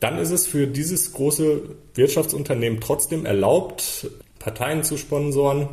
dann ist es für dieses große Wirtschaftsunternehmen trotzdem erlaubt, Parteien zu sponsoren,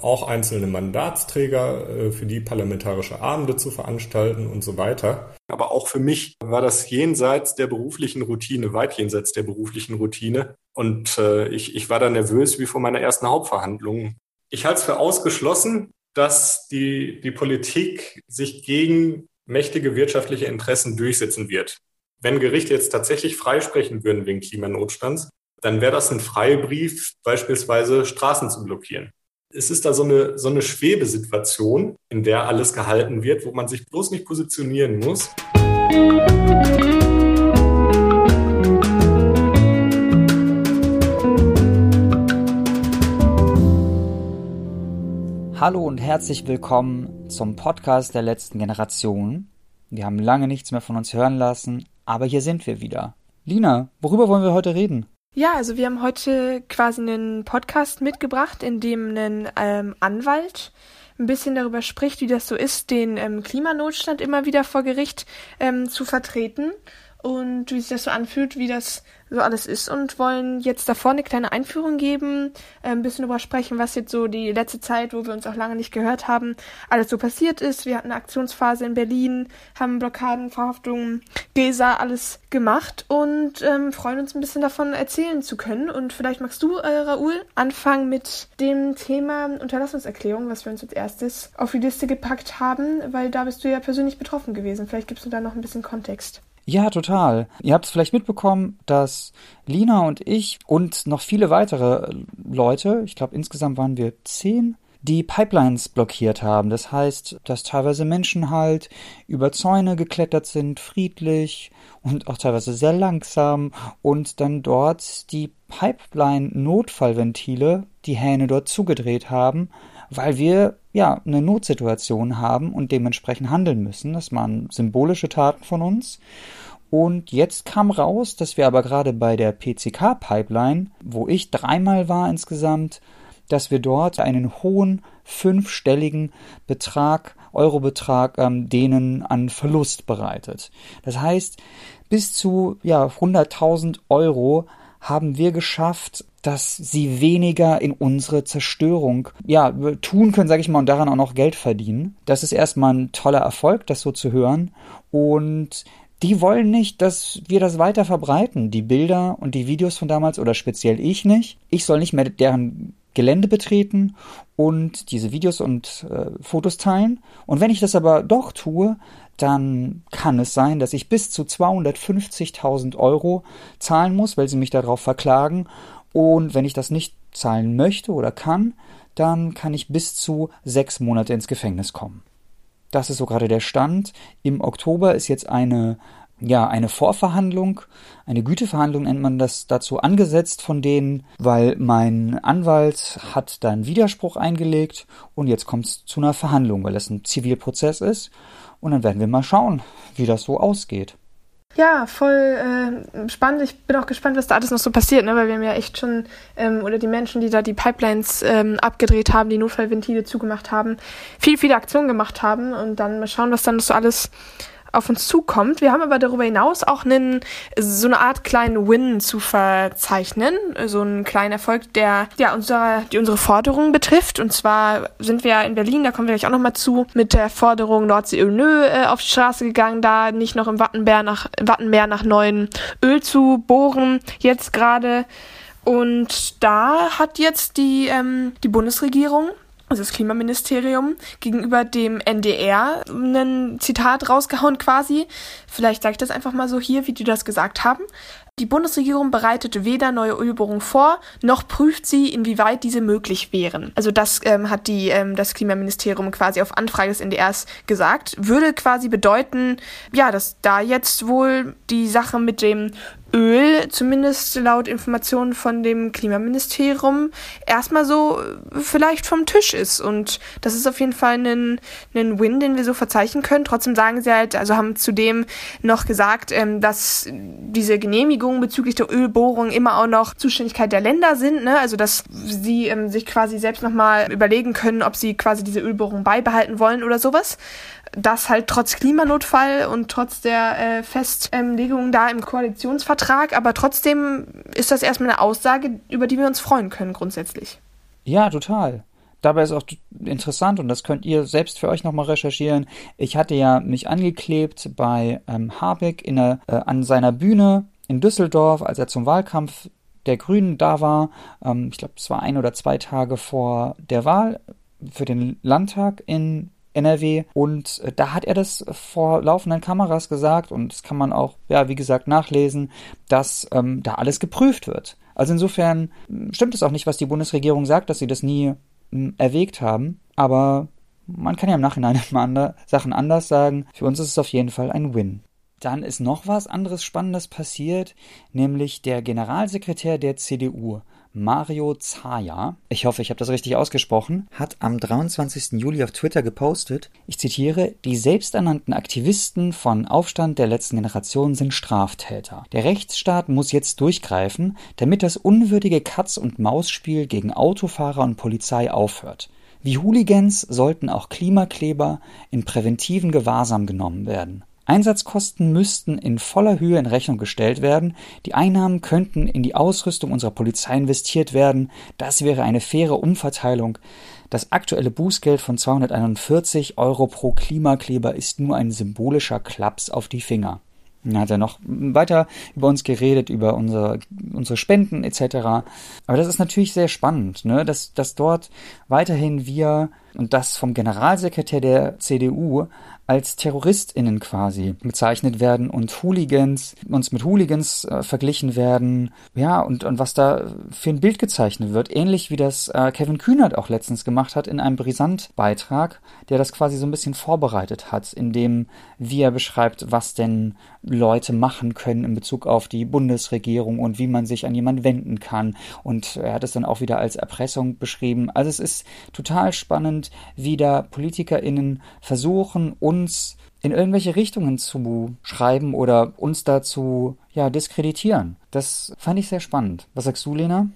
auch einzelne Mandatsträger äh, für die parlamentarische Abende zu veranstalten und so weiter. Aber auch für mich war das jenseits der beruflichen Routine, weit jenseits der beruflichen Routine. Und äh, ich, ich war da nervös wie vor meiner ersten Hauptverhandlung. Ich halte es für ausgeschlossen, dass die, die Politik sich gegen mächtige wirtschaftliche Interessen durchsetzen wird. Wenn Gerichte jetzt tatsächlich freisprechen würden wegen Klimanotstands, dann wäre das ein Freibrief, beispielsweise Straßen zu blockieren es ist da so eine, so eine Schwebesituation, in der alles gehalten wird, wo man sich bloß nicht positionieren muss. Hallo und herzlich willkommen zum Podcast der letzten Generation. Wir haben lange nichts mehr von uns hören lassen, aber hier sind wir wieder. Lina, worüber wollen wir heute reden? Ja, also wir haben heute quasi einen Podcast mitgebracht, in dem ein ähm, Anwalt ein bisschen darüber spricht, wie das so ist, den ähm, Klimanotstand immer wieder vor Gericht ähm, zu vertreten und wie sich das so anfühlt, wie das so alles ist und wollen jetzt davor eine kleine Einführung geben, äh, ein bisschen darüber sprechen, was jetzt so die letzte Zeit, wo wir uns auch lange nicht gehört haben, alles so passiert ist. Wir hatten eine Aktionsphase in Berlin, haben Blockaden, Verhaftungen, Gesa, alles gemacht und ähm, freuen uns ein bisschen davon erzählen zu können. Und vielleicht magst du, äh, Raoul, anfangen mit dem Thema Unterlassungserklärung, was wir uns als erstes auf die Liste gepackt haben, weil da bist du ja persönlich betroffen gewesen. Vielleicht gibst du da noch ein bisschen Kontext. Ja, total. Ihr habt es vielleicht mitbekommen, dass Lina und ich und noch viele weitere Leute, ich glaube insgesamt waren wir zehn, die Pipelines blockiert haben. Das heißt, dass teilweise Menschen halt über Zäune geklettert sind, friedlich und auch teilweise sehr langsam und dann dort die Pipeline-Notfallventile, die Hähne dort zugedreht haben, weil wir ja eine Notsituation haben und dementsprechend handeln müssen. Das waren symbolische Taten von uns. Und jetzt kam raus, dass wir aber gerade bei der PCK-Pipeline, wo ich dreimal war insgesamt, dass wir dort einen hohen fünfstelligen Betrag, Eurobetrag, ähm, denen an Verlust bereitet. Das heißt, bis zu ja 100.000 Euro haben wir geschafft, dass sie weniger in unsere Zerstörung ja tun können, sage ich mal, und daran auch noch Geld verdienen. Das ist erstmal ein toller Erfolg, das so zu hören. Und die wollen nicht, dass wir das weiter verbreiten. Die Bilder und die Videos von damals oder speziell ich nicht. Ich soll nicht mehr deren Gelände betreten und diese Videos und äh, Fotos teilen. Und wenn ich das aber doch tue, dann kann es sein, dass ich bis zu 250.000 Euro zahlen muss, weil sie mich darauf verklagen. Und wenn ich das nicht zahlen möchte oder kann, dann kann ich bis zu sechs Monate ins Gefängnis kommen. Das ist so gerade der Stand. Im Oktober ist jetzt eine ja, eine Vorverhandlung, eine Güteverhandlung nennt man das dazu angesetzt von denen, weil mein Anwalt hat da einen Widerspruch eingelegt und jetzt kommt es zu einer Verhandlung, weil das ein Zivilprozess ist und dann werden wir mal schauen, wie das so ausgeht. Ja, voll äh, spannend. Ich bin auch gespannt, was da alles noch so passiert, ne? weil wir haben ja echt schon, ähm, oder die Menschen, die da die Pipelines ähm, abgedreht haben, die Notfallventile zugemacht haben, viel, viele Aktionen gemacht haben und dann mal schauen, was dann so alles auf uns zukommt. Wir haben aber darüber hinaus auch einen, so eine Art kleinen Win zu verzeichnen, so einen kleinen Erfolg, der ja unsere, die unsere Forderungen betrifft. Und zwar sind wir in Berlin, da kommen wir gleich auch nochmal zu, mit der Forderung Nordsee-Öl nö äh, auf die Straße gegangen, da nicht noch im Wattenmeer nach, Wattenmeer nach neuen Öl zu bohren, jetzt gerade. Und da hat jetzt die, ähm, die Bundesregierung also das Klimaministerium, gegenüber dem NDR ein Zitat rausgehauen quasi. Vielleicht sage ich das einfach mal so hier, wie die das gesagt haben. Die Bundesregierung bereitet weder neue Ölbohrungen vor, noch prüft sie, inwieweit diese möglich wären. Also das ähm, hat die, ähm, das Klimaministerium quasi auf Anfrage des NDRs gesagt. Würde quasi bedeuten, ja, dass da jetzt wohl die Sache mit dem Öl, zumindest laut Informationen von dem Klimaministerium, erstmal so äh, vielleicht vom Tisch ist. Und das ist auf jeden Fall ein, ein Win, den wir so verzeichnen können. Trotzdem sagen sie halt, also haben zudem noch gesagt, ähm, dass diese Genehmigungen bezüglich der Ölbohrung immer auch noch Zuständigkeit der Länder sind. Ne? Also dass sie ähm, sich quasi selbst nochmal überlegen können, ob sie quasi diese Ölbohrung beibehalten wollen oder sowas das halt trotz Klimanotfall und trotz der äh, Festlegung da im Koalitionsvertrag Vertrag, aber trotzdem ist das erstmal eine Aussage, über die wir uns freuen können grundsätzlich. Ja, total. Dabei ist auch interessant und das könnt ihr selbst für euch nochmal recherchieren. Ich hatte ja mich angeklebt bei ähm, Habeck in der, äh, an seiner Bühne in Düsseldorf, als er zum Wahlkampf der Grünen da war. Ähm, ich glaube, es war ein oder zwei Tage vor der Wahl für den Landtag in NRW und äh, da hat er das vor laufenden Kameras gesagt und das kann man auch, ja, wie gesagt, nachlesen, dass ähm, da alles geprüft wird. Also insofern hm, stimmt es auch nicht, was die Bundesregierung sagt, dass sie das nie erwägt haben, aber man kann ja im Nachhinein mal Sachen anders sagen. Für uns ist es auf jeden Fall ein Win. Dann ist noch was anderes Spannendes passiert, nämlich der Generalsekretär der CDU, Mario Zaya, ich hoffe, ich habe das richtig ausgesprochen, hat am 23. Juli auf Twitter gepostet, ich zitiere, die selbsternannten Aktivisten von Aufstand der letzten Generation sind Straftäter. Der Rechtsstaat muss jetzt durchgreifen, damit das unwürdige Katz- und Maus-Spiel gegen Autofahrer und Polizei aufhört. Wie Hooligans sollten auch Klimakleber in präventiven Gewahrsam genommen werden. Einsatzkosten müssten in voller Höhe in Rechnung gestellt werden, die Einnahmen könnten in die Ausrüstung unserer Polizei investiert werden, das wäre eine faire Umverteilung. Das aktuelle Bußgeld von 241 Euro pro Klimakleber ist nur ein symbolischer Klaps auf die Finger. Dann hat er noch weiter über uns geredet, über unsere, unsere Spenden etc. Aber das ist natürlich sehr spannend, ne? dass, dass dort weiterhin wir und das vom Generalsekretär der CDU als TerroristInnen quasi bezeichnet werden und Hooligans, uns mit Hooligans äh, verglichen werden. Ja, und, und was da für ein Bild gezeichnet wird. Ähnlich wie das äh, Kevin Kühnert auch letztens gemacht hat in einem Brisant-Beitrag, der das quasi so ein bisschen vorbereitet hat, in dem, wie er beschreibt, was denn Leute machen können in Bezug auf die Bundesregierung und wie man sich an jemanden wenden kann. Und er hat es dann auch wieder als Erpressung beschrieben. Also es ist total spannend, wie da PolitikerInnen versuchen, uns in irgendwelche Richtungen zu schreiben oder uns dazu ja diskreditieren. Das fand ich sehr spannend. Was sagst du, Lena?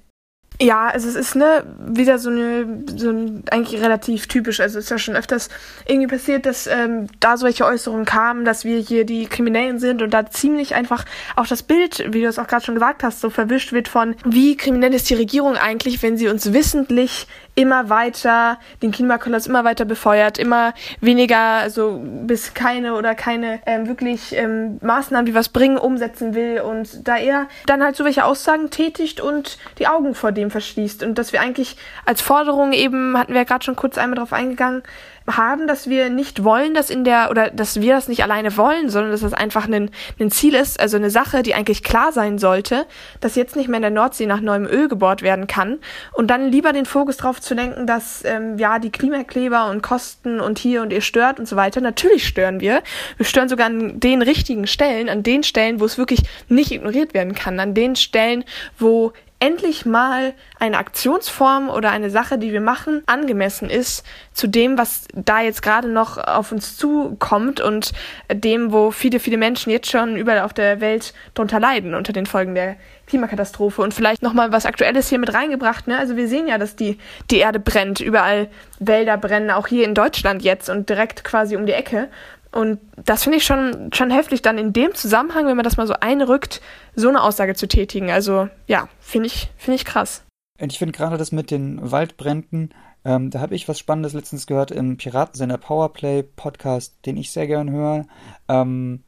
Ja, also es ist ne wieder so eine so ein, eigentlich relativ typisch. Also es ist ja schon öfters irgendwie passiert, dass ähm, da solche Äußerungen kamen, dass wir hier die Kriminellen sind und da ziemlich einfach auch das Bild, wie du es auch gerade schon gesagt hast, so verwischt wird von wie kriminell ist die Regierung eigentlich, wenn sie uns wissentlich immer weiter den Klimakollaps immer weiter befeuert, immer weniger, also bis keine oder keine ähm, wirklich ähm, Maßnahmen, die was bringen, umsetzen will. Und da er dann halt so welche Aussagen tätigt und die Augen vor dem verschließt. Und dass wir eigentlich als Forderung eben, hatten wir ja gerade schon kurz einmal drauf eingegangen, haben, dass wir nicht wollen, dass in der, oder dass wir das nicht alleine wollen, sondern dass das einfach ein, ein Ziel ist, also eine Sache, die eigentlich klar sein sollte, dass jetzt nicht mehr in der Nordsee nach neuem Öl gebohrt werden kann und dann lieber den Fokus darauf zu lenken, dass ähm, ja die Klimakleber und Kosten und hier und ihr stört und so weiter. Natürlich stören wir. Wir stören sogar an den richtigen Stellen, an den Stellen, wo es wirklich nicht ignoriert werden kann, an den Stellen, wo endlich mal eine Aktionsform oder eine Sache, die wir machen, angemessen ist zu dem, was da jetzt gerade noch auf uns zukommt und dem, wo viele, viele Menschen jetzt schon überall auf der Welt drunter leiden unter den Folgen der Klimakatastrophe. Und vielleicht nochmal was Aktuelles hier mit reingebracht. Ne? Also wir sehen ja, dass die, die Erde brennt, überall Wälder brennen, auch hier in Deutschland jetzt und direkt quasi um die Ecke. Und das finde ich schon, schon heftig, dann in dem Zusammenhang, wenn man das mal so einrückt, so eine Aussage zu tätigen. Also ja, finde ich, finde ich krass. Und ich finde gerade das mit den Waldbränden, ähm, da habe ich was Spannendes letztens gehört im Piratensender Powerplay Podcast, den ich sehr gern höre. Ähm,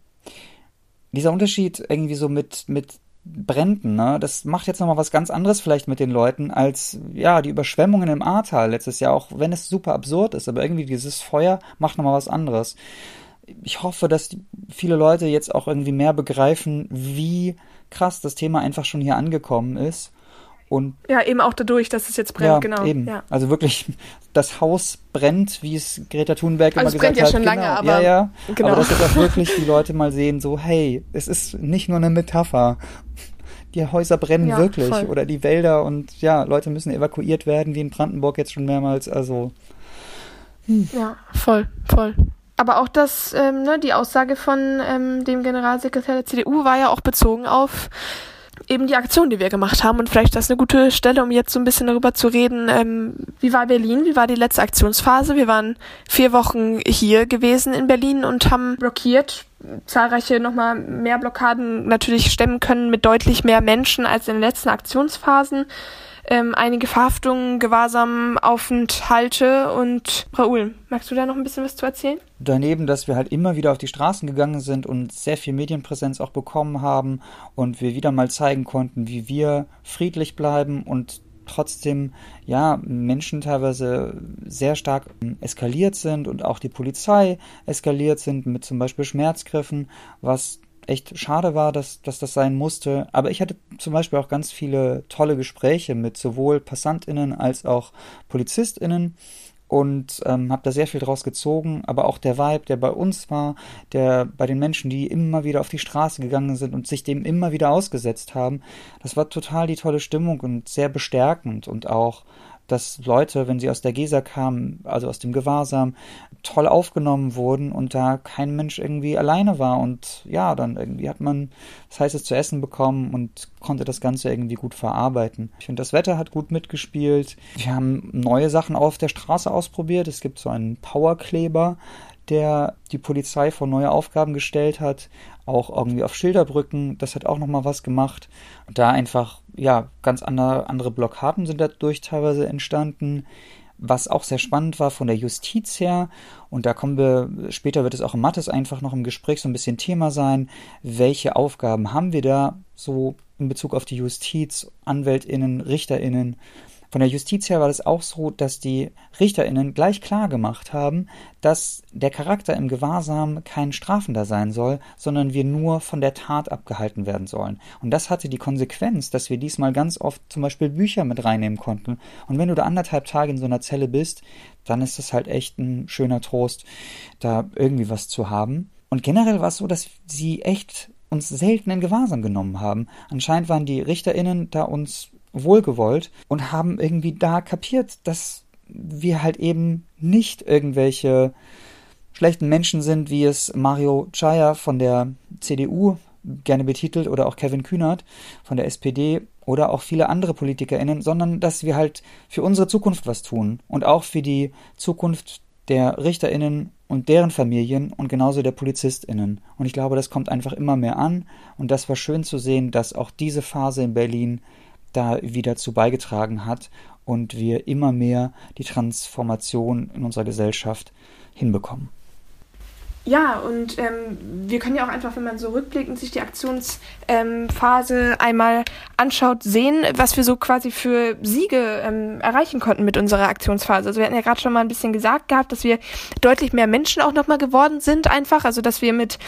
dieser Unterschied irgendwie so mit, mit Bränden, ne? Das macht jetzt nochmal was ganz anderes vielleicht mit den Leuten als, ja, die Überschwemmungen im Ahrtal letztes Jahr, auch wenn es super absurd ist, aber irgendwie dieses Feuer macht nochmal was anderes ich hoffe, dass viele Leute jetzt auch irgendwie mehr begreifen, wie krass das Thema einfach schon hier angekommen ist. Und ja, eben auch dadurch, dass es jetzt brennt, ja, genau. Eben. Ja. Also wirklich, das Haus brennt, wie es Greta Thunberg also immer gesagt hat. Es brennt ja schon genau. lange, aber. Ja, ja. Genau. Aber dass jetzt auch wirklich die Leute mal sehen, so, hey, es ist nicht nur eine Metapher. Die Häuser brennen ja, wirklich. Voll. Oder die Wälder und ja, Leute müssen evakuiert werden, wie in Brandenburg jetzt schon mehrmals. Also. Hm. Ja, voll, voll. Aber auch das, ähm, ne, die Aussage von ähm, dem Generalsekretär der CDU war ja auch bezogen auf eben die Aktion, die wir gemacht haben. Und vielleicht ist das eine gute Stelle, um jetzt so ein bisschen darüber zu reden, ähm, wie war Berlin, wie war die letzte Aktionsphase. Wir waren vier Wochen hier gewesen in Berlin und haben blockiert, zahlreiche nochmal mehr Blockaden natürlich stemmen können mit deutlich mehr Menschen als in den letzten Aktionsphasen ähm, einige Verhaftungen, Gewahrsam, Aufenthalte und Raoul, magst du da noch ein bisschen was zu erzählen? Daneben, dass wir halt immer wieder auf die Straßen gegangen sind und sehr viel Medienpräsenz auch bekommen haben und wir wieder mal zeigen konnten, wie wir friedlich bleiben und trotzdem ja Menschen teilweise sehr stark eskaliert sind und auch die Polizei eskaliert sind mit zum Beispiel Schmerzgriffen, was echt schade war, dass, dass das sein musste. Aber ich hatte zum Beispiel auch ganz viele tolle Gespräche mit sowohl PassantInnen als auch PolizistInnen und ähm, habe da sehr viel draus gezogen. Aber auch der Vibe, der bei uns war, der bei den Menschen, die immer wieder auf die Straße gegangen sind und sich dem immer wieder ausgesetzt haben, das war total die tolle Stimmung und sehr bestärkend und auch dass Leute, wenn sie aus der Gesa kamen, also aus dem Gewahrsam, toll aufgenommen wurden und da kein Mensch irgendwie alleine war. Und ja, dann irgendwie hat man das heißes zu essen bekommen und konnte das Ganze irgendwie gut verarbeiten. Ich finde, das Wetter hat gut mitgespielt. Wir haben neue Sachen auf der Straße ausprobiert. Es gibt so einen Powerkleber, der die Polizei vor neue Aufgaben gestellt hat, auch irgendwie auf Schilderbrücken, das hat auch nochmal was gemacht. Da einfach, ja, ganz andere, andere Blockaden sind dadurch teilweise entstanden, was auch sehr spannend war von der Justiz her. Und da kommen wir, später wird es auch im Mattes einfach noch im Gespräch so ein bisschen Thema sein. Welche Aufgaben haben wir da so in Bezug auf die Justiz, AnwältInnen, RichterInnen? Von der Justiz her war es auch so, dass die RichterInnen gleich klar gemacht haben, dass der Charakter im Gewahrsam kein strafender sein soll, sondern wir nur von der Tat abgehalten werden sollen. Und das hatte die Konsequenz, dass wir diesmal ganz oft zum Beispiel Bücher mit reinnehmen konnten. Und wenn du da anderthalb Tage in so einer Zelle bist, dann ist es halt echt ein schöner Trost, da irgendwie was zu haben. Und generell war es so, dass sie echt uns selten in Gewahrsam genommen haben. Anscheinend waren die RichterInnen da uns wohlgewollt und haben irgendwie da kapiert, dass wir halt eben nicht irgendwelche schlechten Menschen sind, wie es Mario Chaya von der CDU gerne betitelt oder auch Kevin Kühnert von der SPD oder auch viele andere PolitikerInnen, sondern dass wir halt für unsere Zukunft was tun und auch für die Zukunft der RichterInnen und deren Familien und genauso der PolizistInnen. Und ich glaube, das kommt einfach immer mehr an und das war schön zu sehen, dass auch diese Phase in Berlin da wieder zu beigetragen hat und wir immer mehr die Transformation in unserer Gesellschaft hinbekommen. Ja, und ähm, wir können ja auch einfach, wenn man so rückblickend sich die Aktionsphase ähm, einmal anschaut, sehen, was wir so quasi für Siege ähm, erreichen konnten mit unserer Aktionsphase. Also wir hatten ja gerade schon mal ein bisschen gesagt gehabt, dass wir deutlich mehr Menschen auch nochmal geworden sind einfach. Also dass wir mit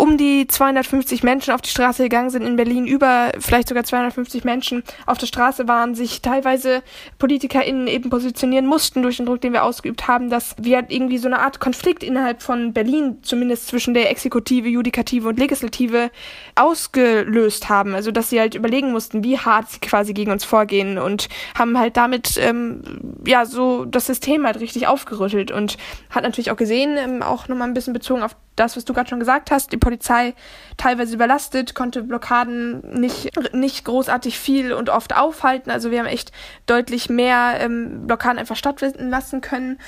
um die 250 Menschen auf die Straße gegangen sind in Berlin, über vielleicht sogar 250 Menschen auf der Straße waren, sich teilweise PolitikerInnen eben positionieren mussten durch den Druck, den wir ausgeübt haben, dass wir irgendwie so eine Art Konflikt innerhalb von Berlin, zumindest zwischen der Exekutive, Judikative und Legislative, ausgelöst haben. Also dass sie halt überlegen mussten, wie hart sie quasi gegen uns vorgehen und haben halt damit ähm, ja so das System halt richtig aufgerüttelt und hat natürlich auch gesehen, ähm, auch nochmal ein bisschen bezogen auf das, was du gerade schon gesagt hast, die Polizei teilweise überlastet, konnte Blockaden nicht, nicht großartig viel und oft aufhalten. Also wir haben echt deutlich mehr ähm, Blockaden einfach stattfinden lassen können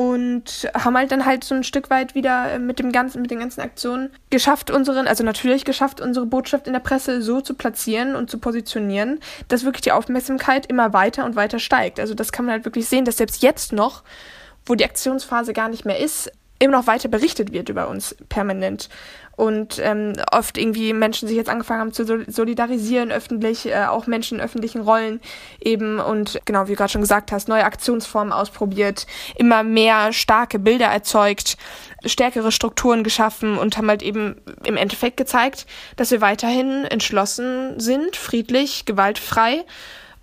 und haben halt dann halt so ein Stück weit wieder äh, mit dem ganzen, mit den ganzen Aktionen geschafft, unseren, also natürlich geschafft, unsere Botschaft in der Presse so zu platzieren und zu positionieren, dass wirklich die Aufmerksamkeit immer weiter und weiter steigt. Also das kann man halt wirklich sehen, dass selbst jetzt noch, wo die Aktionsphase gar nicht mehr ist, immer noch weiter berichtet wird über uns permanent. Und ähm, oft irgendwie Menschen sich jetzt angefangen haben zu solidarisieren öffentlich, äh, auch Menschen in öffentlichen Rollen eben. Und genau, wie du gerade schon gesagt hast, neue Aktionsformen ausprobiert, immer mehr starke Bilder erzeugt, stärkere Strukturen geschaffen und haben halt eben im Endeffekt gezeigt, dass wir weiterhin entschlossen sind, friedlich, gewaltfrei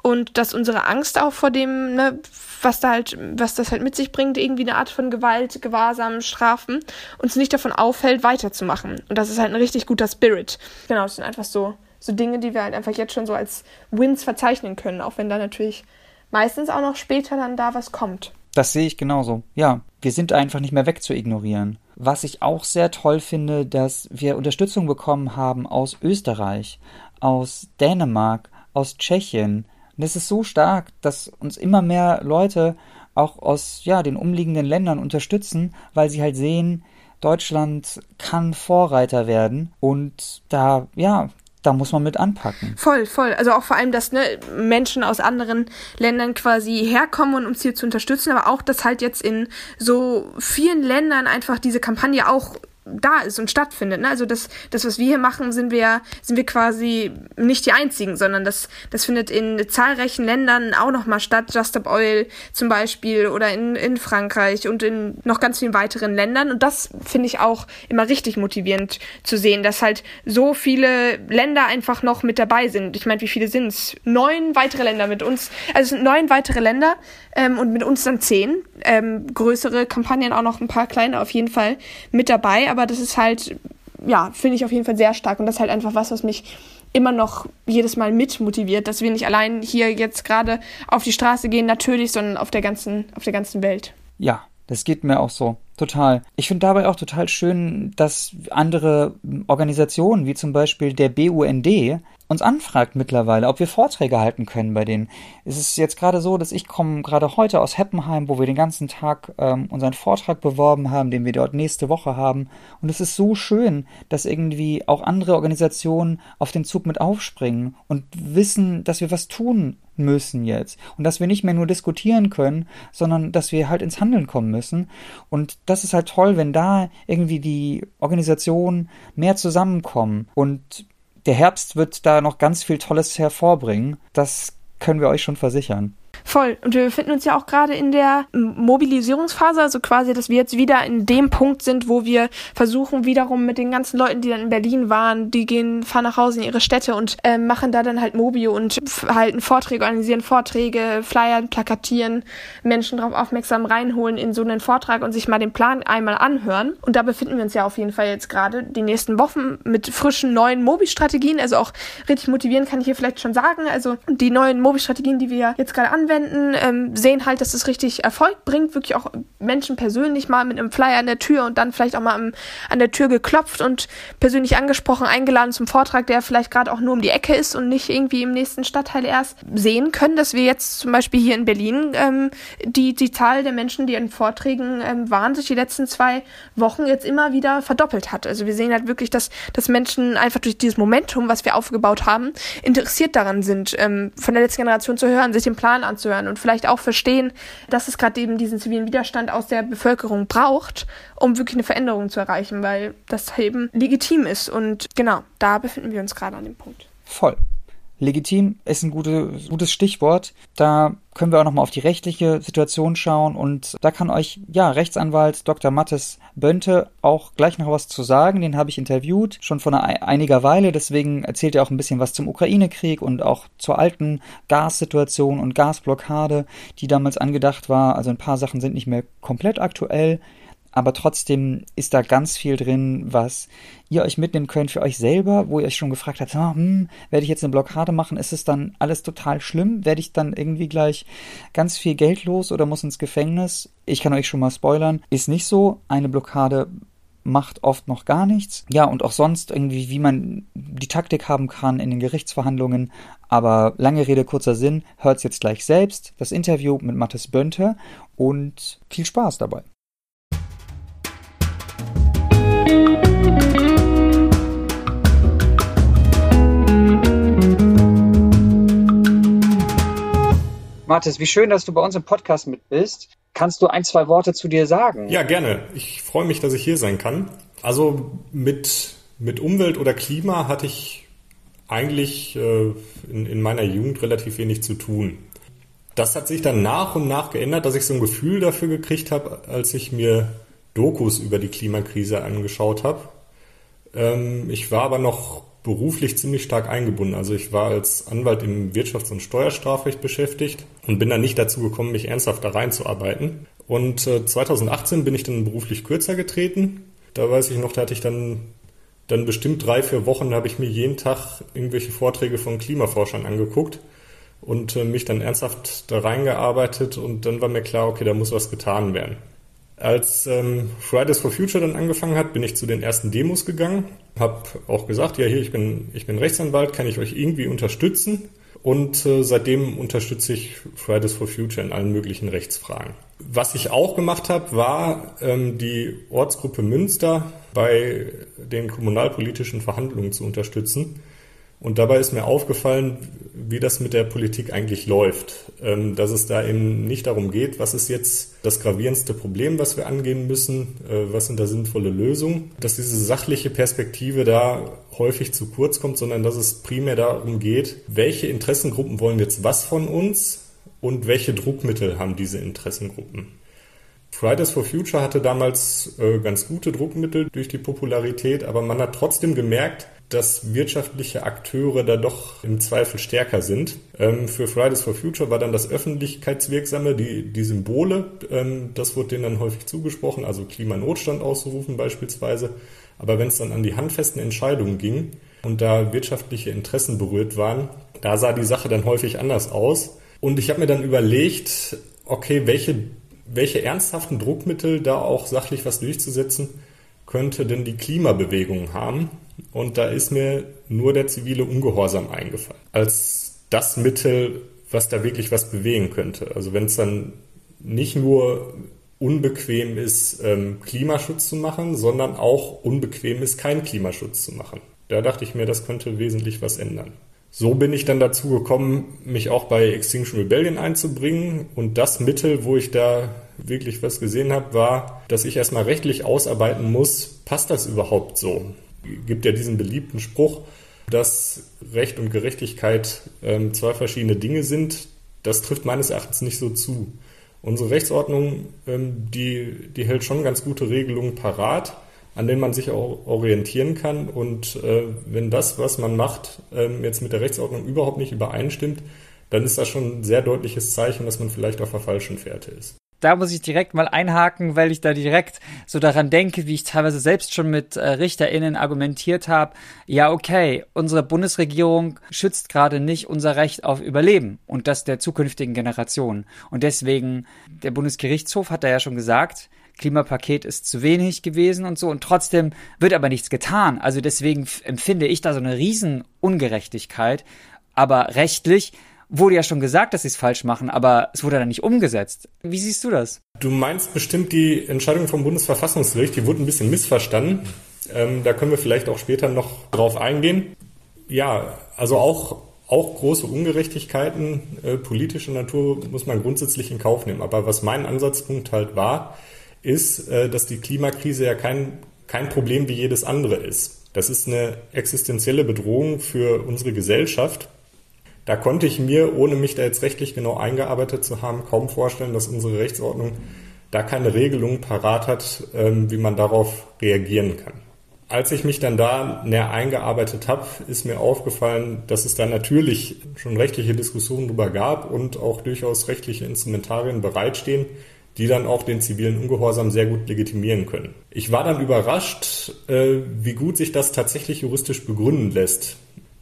und dass unsere Angst auch vor dem, ne, was da halt, was das halt mit sich bringt, irgendwie eine Art von Gewalt, Gewahrsam, Strafen, uns nicht davon aufhält, weiterzumachen. Und das ist halt ein richtig guter Spirit. Genau, das sind einfach so, so Dinge, die wir halt einfach jetzt schon so als Wins verzeichnen können, auch wenn da natürlich meistens auch noch später dann da was kommt. Das sehe ich genauso. Ja, wir sind einfach nicht mehr wegzuignorieren. Was ich auch sehr toll finde, dass wir Unterstützung bekommen haben aus Österreich. aus Dänemark, aus Tschechien. Und das ist so stark, dass uns immer mehr Leute auch aus ja, den umliegenden Ländern unterstützen, weil sie halt sehen, Deutschland kann Vorreiter werden und da ja, da muss man mit anpacken. Voll, voll. Also auch vor allem, dass ne, Menschen aus anderen Ländern quasi herkommen, um uns hier zu unterstützen, aber auch, dass halt jetzt in so vielen Ländern einfach diese Kampagne auch da ist und stattfindet. Ne? Also das, das, was wir hier machen, sind wir, sind wir quasi nicht die einzigen, sondern das, das findet in zahlreichen Ländern auch nochmal statt. Just Stop Oil zum Beispiel oder in, in Frankreich und in noch ganz vielen weiteren Ländern. Und das finde ich auch immer richtig motivierend zu sehen, dass halt so viele Länder einfach noch mit dabei sind. Ich meine, wie viele sind es? Neun weitere Länder mit uns. Also es sind neun weitere Länder ähm, und mit uns dann zehn. Ähm, größere Kampagnen, auch noch ein paar kleine auf jeden Fall mit dabei. Aber das ist halt, ja, finde ich auf jeden Fall sehr stark. Und das ist halt einfach was, was mich immer noch jedes Mal mit motiviert, dass wir nicht allein hier jetzt gerade auf die Straße gehen, natürlich, sondern auf der ganzen, auf der ganzen Welt. Ja, das geht mir auch so. Total. Ich finde dabei auch total schön, dass andere Organisationen, wie zum Beispiel der BUND, uns anfragt mittlerweile, ob wir Vorträge halten können bei denen. Es ist jetzt gerade so, dass ich komme gerade heute aus Heppenheim, wo wir den ganzen Tag ähm, unseren Vortrag beworben haben, den wir dort nächste Woche haben. Und es ist so schön, dass irgendwie auch andere Organisationen auf den Zug mit aufspringen und wissen, dass wir was tun müssen jetzt. Und dass wir nicht mehr nur diskutieren können, sondern dass wir halt ins Handeln kommen müssen. Und das ist halt toll, wenn da irgendwie die Organisationen mehr zusammenkommen und der Herbst wird da noch ganz viel Tolles hervorbringen. Das können wir euch schon versichern. Voll. Und wir befinden uns ja auch gerade in der Mobilisierungsphase, also quasi, dass wir jetzt wieder in dem Punkt sind, wo wir versuchen, wiederum mit den ganzen Leuten, die dann in Berlin waren, die gehen, fahren nach Hause in ihre Städte und äh, machen da dann halt Mobi und halten Vorträge, organisieren Vorträge, flyern, plakatieren, Menschen darauf aufmerksam reinholen in so einen Vortrag und sich mal den Plan einmal anhören. Und da befinden wir uns ja auf jeden Fall jetzt gerade die nächsten Wochen mit frischen neuen Mobi-Strategien, also auch richtig motivieren kann ich hier vielleicht schon sagen. Also die neuen Mobi-Strategien, die wir jetzt gerade anwenden, anwenden, ähm, sehen halt, dass es richtig Erfolg bringt, wirklich auch Menschen persönlich mal mit einem Flyer an der Tür und dann vielleicht auch mal am, an der Tür geklopft und persönlich angesprochen, eingeladen zum Vortrag, der vielleicht gerade auch nur um die Ecke ist und nicht irgendwie im nächsten Stadtteil erst sehen können, dass wir jetzt zum Beispiel hier in Berlin ähm, die, die Zahl der Menschen, die in Vorträgen ähm, waren, sich die letzten zwei Wochen jetzt immer wieder verdoppelt hat. Also wir sehen halt wirklich, dass, dass Menschen einfach durch dieses Momentum, was wir aufgebaut haben, interessiert daran sind, ähm, von der letzten Generation zu hören, sich den Plan anzuhören zuhören und vielleicht auch verstehen, dass es gerade eben diesen zivilen Widerstand aus der Bevölkerung braucht, um wirklich eine Veränderung zu erreichen, weil das eben legitim ist. Und genau, da befinden wir uns gerade an dem Punkt. Voll. Legitim ist ein gute, gutes Stichwort. Da können wir auch nochmal auf die rechtliche Situation schauen und da kann euch, ja, Rechtsanwalt Dr. Mattes Bönte auch gleich noch was zu sagen. Den habe ich interviewt, schon vor einiger Weile. Deswegen erzählt er auch ein bisschen was zum Ukraine-Krieg und auch zur alten Gassituation und Gasblockade, die damals angedacht war. Also ein paar Sachen sind nicht mehr komplett aktuell aber trotzdem ist da ganz viel drin, was ihr euch mitnehmen könnt für euch selber, wo ihr euch schon gefragt habt, ah, hm, werde ich jetzt eine Blockade machen, ist es dann alles total schlimm? Werde ich dann irgendwie gleich ganz viel Geld los oder muss ins Gefängnis? Ich kann euch schon mal spoilern, ist nicht so. Eine Blockade macht oft noch gar nichts. Ja, und auch sonst irgendwie, wie man die Taktik haben kann in den Gerichtsverhandlungen. Aber lange Rede, kurzer Sinn, hört's jetzt gleich selbst. Das Interview mit Mathis Bönte und viel Spaß dabei. Mathis, wie schön, dass du bei uns im Podcast mit bist. Kannst du ein, zwei Worte zu dir sagen? Ja, gerne. Ich freue mich, dass ich hier sein kann. Also mit, mit Umwelt oder Klima hatte ich eigentlich äh, in, in meiner Jugend relativ wenig zu tun. Das hat sich dann nach und nach geändert, dass ich so ein Gefühl dafür gekriegt habe, als ich mir Dokus über die Klimakrise angeschaut habe. Ähm, ich war aber noch beruflich ziemlich stark eingebunden. Also ich war als Anwalt im Wirtschafts- und Steuerstrafrecht beschäftigt und bin dann nicht dazu gekommen, mich ernsthaft da reinzuarbeiten. Und äh, 2018 bin ich dann beruflich kürzer getreten. Da weiß ich noch, da hatte ich dann, dann bestimmt drei, vier Wochen, habe ich mir jeden Tag irgendwelche Vorträge von Klimaforschern angeguckt und äh, mich dann ernsthaft da reingearbeitet und dann war mir klar, okay, da muss was getan werden. Als ähm, Fridays for Future dann angefangen hat, bin ich zu den ersten Demos gegangen, habe auch gesagt, ja hier, ich bin, ich bin Rechtsanwalt, kann ich euch irgendwie unterstützen? Und äh, seitdem unterstütze ich Fridays for Future in allen möglichen Rechtsfragen. Was ich auch gemacht habe, war ähm, die Ortsgruppe Münster bei den kommunalpolitischen Verhandlungen zu unterstützen. Und dabei ist mir aufgefallen, wie das mit der Politik eigentlich läuft. Ähm, dass es da eben nicht darum geht, was ist jetzt das gravierendste Problem, was wir angehen müssen, äh, was sind da sinnvolle Lösungen, dass diese sachliche Perspektive da häufig zu kurz kommt, sondern dass es primär darum geht, welche Interessengruppen wollen jetzt was von uns und welche Druckmittel haben diese Interessengruppen. Fridays for Future hatte damals äh, ganz gute Druckmittel durch die Popularität, aber man hat trotzdem gemerkt, dass wirtschaftliche Akteure da doch im Zweifel stärker sind. Ähm, für Fridays for Future war dann das Öffentlichkeitswirksame, die, die Symbole, ähm, das wurde denen dann häufig zugesprochen, also Klimanotstand auszurufen beispielsweise. Aber wenn es dann an die handfesten Entscheidungen ging und da wirtschaftliche Interessen berührt waren, da sah die Sache dann häufig anders aus. Und ich habe mir dann überlegt, okay, welche, welche ernsthaften Druckmittel da auch sachlich was durchzusetzen könnte denn die Klimabewegung haben? Und da ist mir nur der zivile Ungehorsam eingefallen. Als das Mittel, was da wirklich was bewegen könnte. Also wenn es dann nicht nur unbequem ist, ähm, Klimaschutz zu machen, sondern auch unbequem ist, keinen Klimaschutz zu machen. Da dachte ich mir, das könnte wesentlich was ändern. So bin ich dann dazu gekommen, mich auch bei Extinction Rebellion einzubringen. Und das Mittel, wo ich da wirklich was gesehen habe, war, dass ich erstmal rechtlich ausarbeiten muss, passt das überhaupt so? Gibt ja diesen beliebten Spruch, dass Recht und Gerechtigkeit ähm, zwei verschiedene Dinge sind. Das trifft meines Erachtens nicht so zu. Unsere Rechtsordnung, ähm, die, die hält schon ganz gute Regelungen parat, an denen man sich auch orientieren kann. Und äh, wenn das, was man macht, ähm, jetzt mit der Rechtsordnung überhaupt nicht übereinstimmt, dann ist das schon ein sehr deutliches Zeichen, dass man vielleicht auf der falschen Fährte ist da muss ich direkt mal einhaken, weil ich da direkt so daran denke, wie ich teilweise selbst schon mit äh, RichterInnen argumentiert habe. Ja, okay, unsere Bundesregierung schützt gerade nicht unser Recht auf Überleben und das der zukünftigen Generationen. Und deswegen, der Bundesgerichtshof hat da ja schon gesagt, Klimapaket ist zu wenig gewesen und so und trotzdem wird aber nichts getan. Also deswegen empfinde ich da so eine Riesenungerechtigkeit. Aber rechtlich wurde ja schon gesagt, dass sie es falsch machen, aber es wurde dann nicht umgesetzt. Wie siehst du das? Du meinst bestimmt die Entscheidung vom Bundesverfassungsgericht, die wurde ein bisschen missverstanden. Ähm, da können wir vielleicht auch später noch drauf eingehen. Ja, also auch, auch große Ungerechtigkeiten äh, politischer Natur muss man grundsätzlich in Kauf nehmen. Aber was mein Ansatzpunkt halt war, ist, äh, dass die Klimakrise ja kein, kein Problem wie jedes andere ist. Das ist eine existenzielle Bedrohung für unsere Gesellschaft da konnte ich mir, ohne mich da jetzt rechtlich genau eingearbeitet zu haben, kaum vorstellen, dass unsere Rechtsordnung da keine Regelung parat hat, ähm, wie man darauf reagieren kann. Als ich mich dann da näher eingearbeitet habe, ist mir aufgefallen, dass es da natürlich schon rechtliche Diskussionen darüber gab und auch durchaus rechtliche Instrumentarien bereitstehen, die dann auch den zivilen Ungehorsam sehr gut legitimieren können. Ich war dann überrascht, äh, wie gut sich das tatsächlich juristisch begründen lässt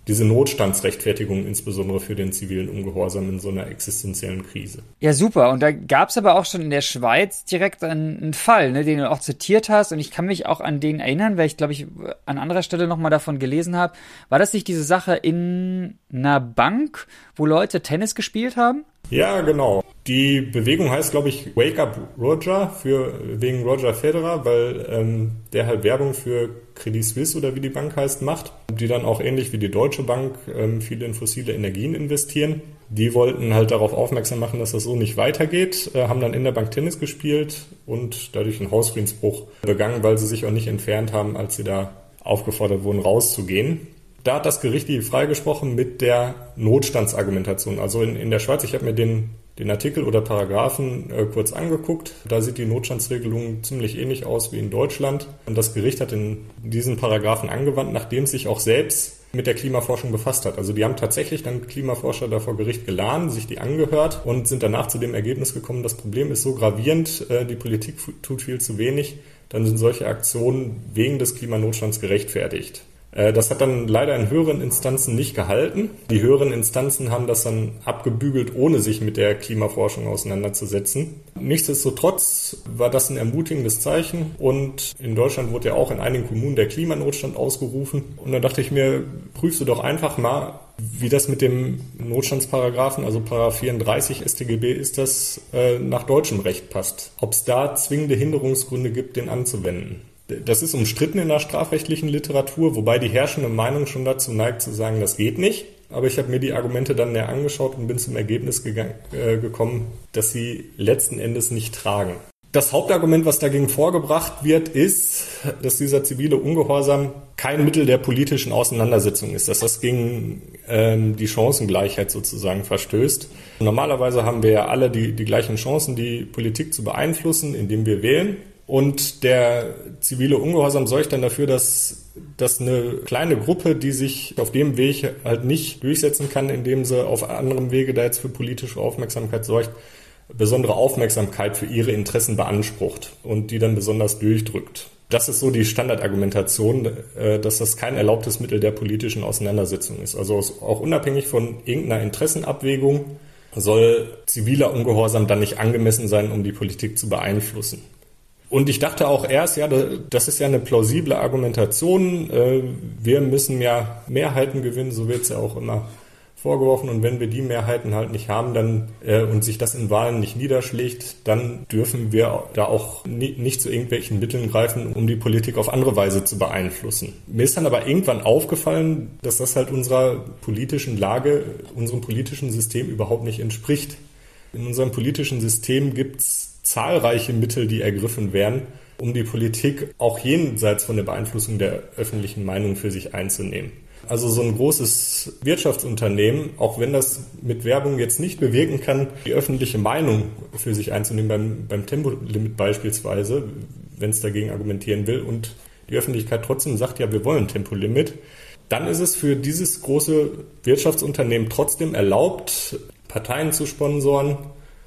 diese Notstandsrechtfertigung insbesondere für den zivilen Ungehorsam in so einer existenziellen Krise. Ja, super. Und da gab es aber auch schon in der Schweiz direkt einen, einen Fall, ne, den du auch zitiert hast. Und ich kann mich auch an den erinnern, weil ich, glaube ich, an anderer Stelle nochmal davon gelesen habe. War das nicht diese Sache in einer Bank, wo Leute Tennis gespielt haben? Ja, genau. Die Bewegung heißt, glaube ich, Wake Up Roger für wegen Roger Federer, weil ähm, der halt Werbung für Credit Suisse oder wie die Bank heißt macht, die dann auch ähnlich wie die Deutsche Bank ähm, viel in fossile Energien investieren. Die wollten halt darauf aufmerksam machen, dass das so nicht weitergeht, äh, haben dann in der Bank Tennis gespielt und dadurch einen Hausfriedensbruch begangen, weil sie sich auch nicht entfernt haben, als sie da aufgefordert wurden, rauszugehen da hat das Gericht die freigesprochen mit der Notstandsargumentation. Also in, in der Schweiz, ich habe mir den, den Artikel oder Paragraphen äh, kurz angeguckt. Da sieht die Notstandsregelung ziemlich ähnlich aus wie in Deutschland. Und das Gericht hat in diesen Paragraphen angewandt, nachdem sich auch selbst mit der Klimaforschung befasst hat. Also die haben tatsächlich dann Klimaforscher da vor Gericht geladen, sich die angehört und sind danach zu dem Ergebnis gekommen, das Problem ist so gravierend, äh, die Politik tut viel zu wenig, dann sind solche Aktionen wegen des Klimanotstands gerechtfertigt. Äh, das hat dann leider in höheren Instanzen nicht gehalten. Die höheren Instanzen haben das dann abgebügelt, ohne sich mit der Klimaforschung auseinanderzusetzen. Nichtsdestotrotz war das ein ermutigendes Zeichen und in Deutschland wurde ja auch in einigen Kommunen der Klimanotstand ausgerufen. Und da dachte ich mir, prüfst du doch einfach mal, wie das mit dem Notstandsparagraphen, also Paragraph 34 StGB ist, das äh, nach deutschem Recht passt. Ob es da zwingende Hinderungsgründe gibt, den anzuwenden. Das ist umstritten in der strafrechtlichen Literatur, wobei die herrschende Meinung schon dazu neigt zu sagen, das geht nicht. Aber ich habe mir die Argumente dann näher angeschaut und bin zum Ergebnis gegangen, äh, gekommen, dass sie letzten Endes nicht tragen. Das Hauptargument, was dagegen vorgebracht wird, ist, dass dieser zivile Ungehorsam kein Mittel der politischen Auseinandersetzung ist, dass das gegen ähm, die Chancengleichheit sozusagen verstößt. Normalerweise haben wir ja alle die, die gleichen Chancen, die Politik zu beeinflussen, indem wir wählen. Und der zivile Ungehorsam sorgt dann dafür, dass, dass eine kleine Gruppe, die sich auf dem Weg halt nicht durchsetzen kann, indem sie auf anderem Wege da jetzt für politische Aufmerksamkeit sorgt, besondere Aufmerksamkeit für ihre Interessen beansprucht und die dann besonders durchdrückt. Das ist so die Standardargumentation, äh, dass das kein erlaubtes Mittel der politischen Auseinandersetzung ist. Also auch unabhängig von irgendeiner Interessenabwägung soll ziviler Ungehorsam dann nicht angemessen sein, um die Politik zu beeinflussen. Und ich dachte auch erst, ja, das ist ja eine plausible Argumentation. Äh, wir müssen ja Mehrheiten gewinnen, so wird es ja auch immer vorgeworfen. Und wenn wir die Mehrheiten halt nicht haben, dann äh, und sich das in Wahlen nicht niederschlägt, dann dürfen wir da auch nicht zu irgendwelchen Mitteln greifen, um die Politik auf andere Weise zu beeinflussen. Mir ist dann aber irgendwann aufgefallen, dass das halt unserer politischen Lage, unserem politischen System überhaupt nicht entspricht. In unserem politischen System gibt's zahlreiche Mittel, die ergriffen werden, um die Politik auch jenseits von der Beeinflussung der öffentlichen Meinung für sich einzunehmen. Also so ein großes Wirtschaftsunternehmen, auch wenn das mit Werbung jetzt nicht bewirken kann, die öffentliche Meinung für sich einzunehmen, beim, beim Tempolimit beispielsweise, wenn es dagegen argumentieren will und die Öffentlichkeit trotzdem sagt, ja, wir wollen Tempolimit, dann ist es für dieses große Wirtschaftsunternehmen trotzdem erlaubt, Parteien zu sponsoren,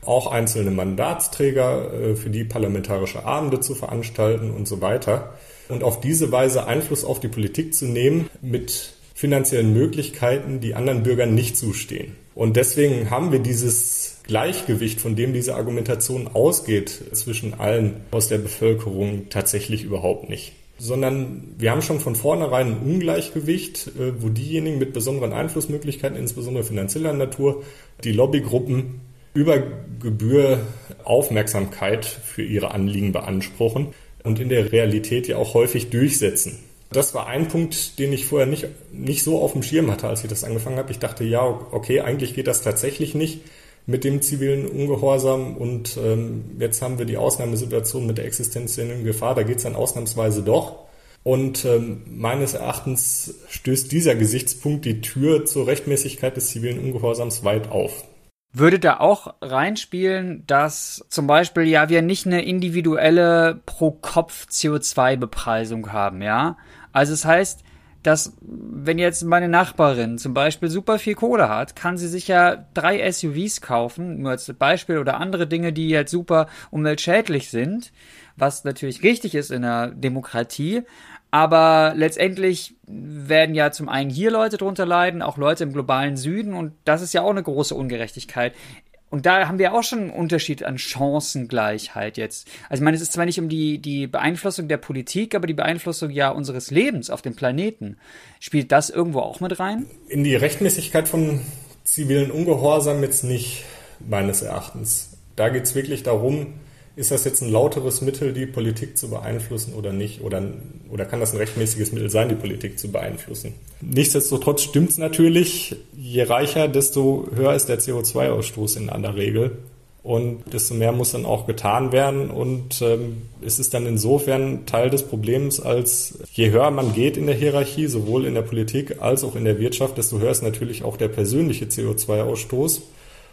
auch einzelne Mandatsträger äh, für die parlamentarische Abende zu veranstalten und so weiter. Und auf diese Weise Einfluss auf die Politik zu nehmen mit finanziellen Möglichkeiten, die anderen Bürgern nicht zustehen. Und deswegen haben wir dieses Gleichgewicht, von dem diese Argumentation ausgeht, zwischen allen aus der Bevölkerung tatsächlich überhaupt nicht. Sondern wir haben schon von vornherein ein Ungleichgewicht, äh, wo diejenigen mit besonderen Einflussmöglichkeiten, insbesondere finanzieller Natur, die Lobbygruppen über Gebühr Aufmerksamkeit für ihre Anliegen beanspruchen und in der Realität ja auch häufig durchsetzen. Das war ein Punkt, den ich vorher nicht, nicht so auf dem Schirm hatte, als ich das angefangen habe. Ich dachte, ja, okay, eigentlich geht das tatsächlich nicht mit dem zivilen Ungehorsam und ähm, jetzt haben wir die Ausnahmesituation mit der existenziellen Gefahr, da geht es dann ausnahmsweise doch. Und ähm, meines Erachtens stößt dieser Gesichtspunkt die Tür zur Rechtmäßigkeit des zivilen Ungehorsams weit auf. Würde da auch reinspielen, dass zum Beispiel ja wir nicht eine individuelle pro Kopf CO2-Bepreisung haben, ja? Also es das heißt, dass wenn jetzt meine Nachbarin zum Beispiel super viel Kohle hat, kann sie sich ja drei SUVs kaufen, nur als Beispiel oder andere Dinge, die jetzt super umweltschädlich sind, was natürlich richtig ist in einer Demokratie. Aber letztendlich werden ja zum einen hier Leute drunter leiden, auch Leute im globalen Süden und das ist ja auch eine große Ungerechtigkeit. Und da haben wir auch schon einen Unterschied an Chancengleichheit jetzt. Also ich meine, es ist zwar nicht um die, die Beeinflussung der Politik, aber die Beeinflussung ja unseres Lebens auf dem Planeten. Spielt das irgendwo auch mit rein? In die Rechtmäßigkeit von zivilen Ungehorsam jetzt nicht, meines Erachtens. Da geht es wirklich darum, ist das jetzt ein lauteres Mittel, die Politik zu beeinflussen oder nicht? Oder, oder kann das ein rechtmäßiges Mittel sein, die Politik zu beeinflussen? Nichtsdestotrotz stimmt es natürlich, je reicher, desto höher ist der CO2-Ausstoß in aller Regel. Und desto mehr muss dann auch getan werden. Und ähm, es ist dann insofern Teil des Problems, als je höher man geht in der Hierarchie, sowohl in der Politik als auch in der Wirtschaft, desto höher ist natürlich auch der persönliche CO2-Ausstoß.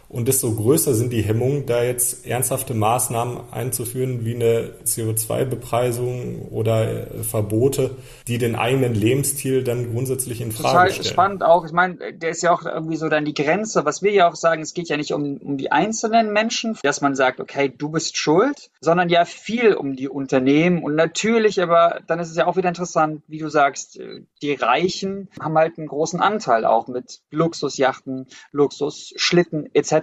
Und desto größer sind die Hemmungen, da jetzt ernsthafte Maßnahmen einzuführen, wie eine CO2-Bepreisung oder äh, Verbote, die den eigenen Lebensstil dann grundsätzlich in Frage Total stellen. spannend auch. Ich meine, der ist ja auch irgendwie so dann die Grenze. Was wir ja auch sagen, es geht ja nicht um, um die einzelnen Menschen, dass man sagt, okay, du bist schuld, sondern ja viel um die Unternehmen. Und natürlich, aber dann ist es ja auch wieder interessant, wie du sagst, äh, die Reichen haben halt einen großen Anteil auch mit Luxusjachten, Luxusschlitten etc.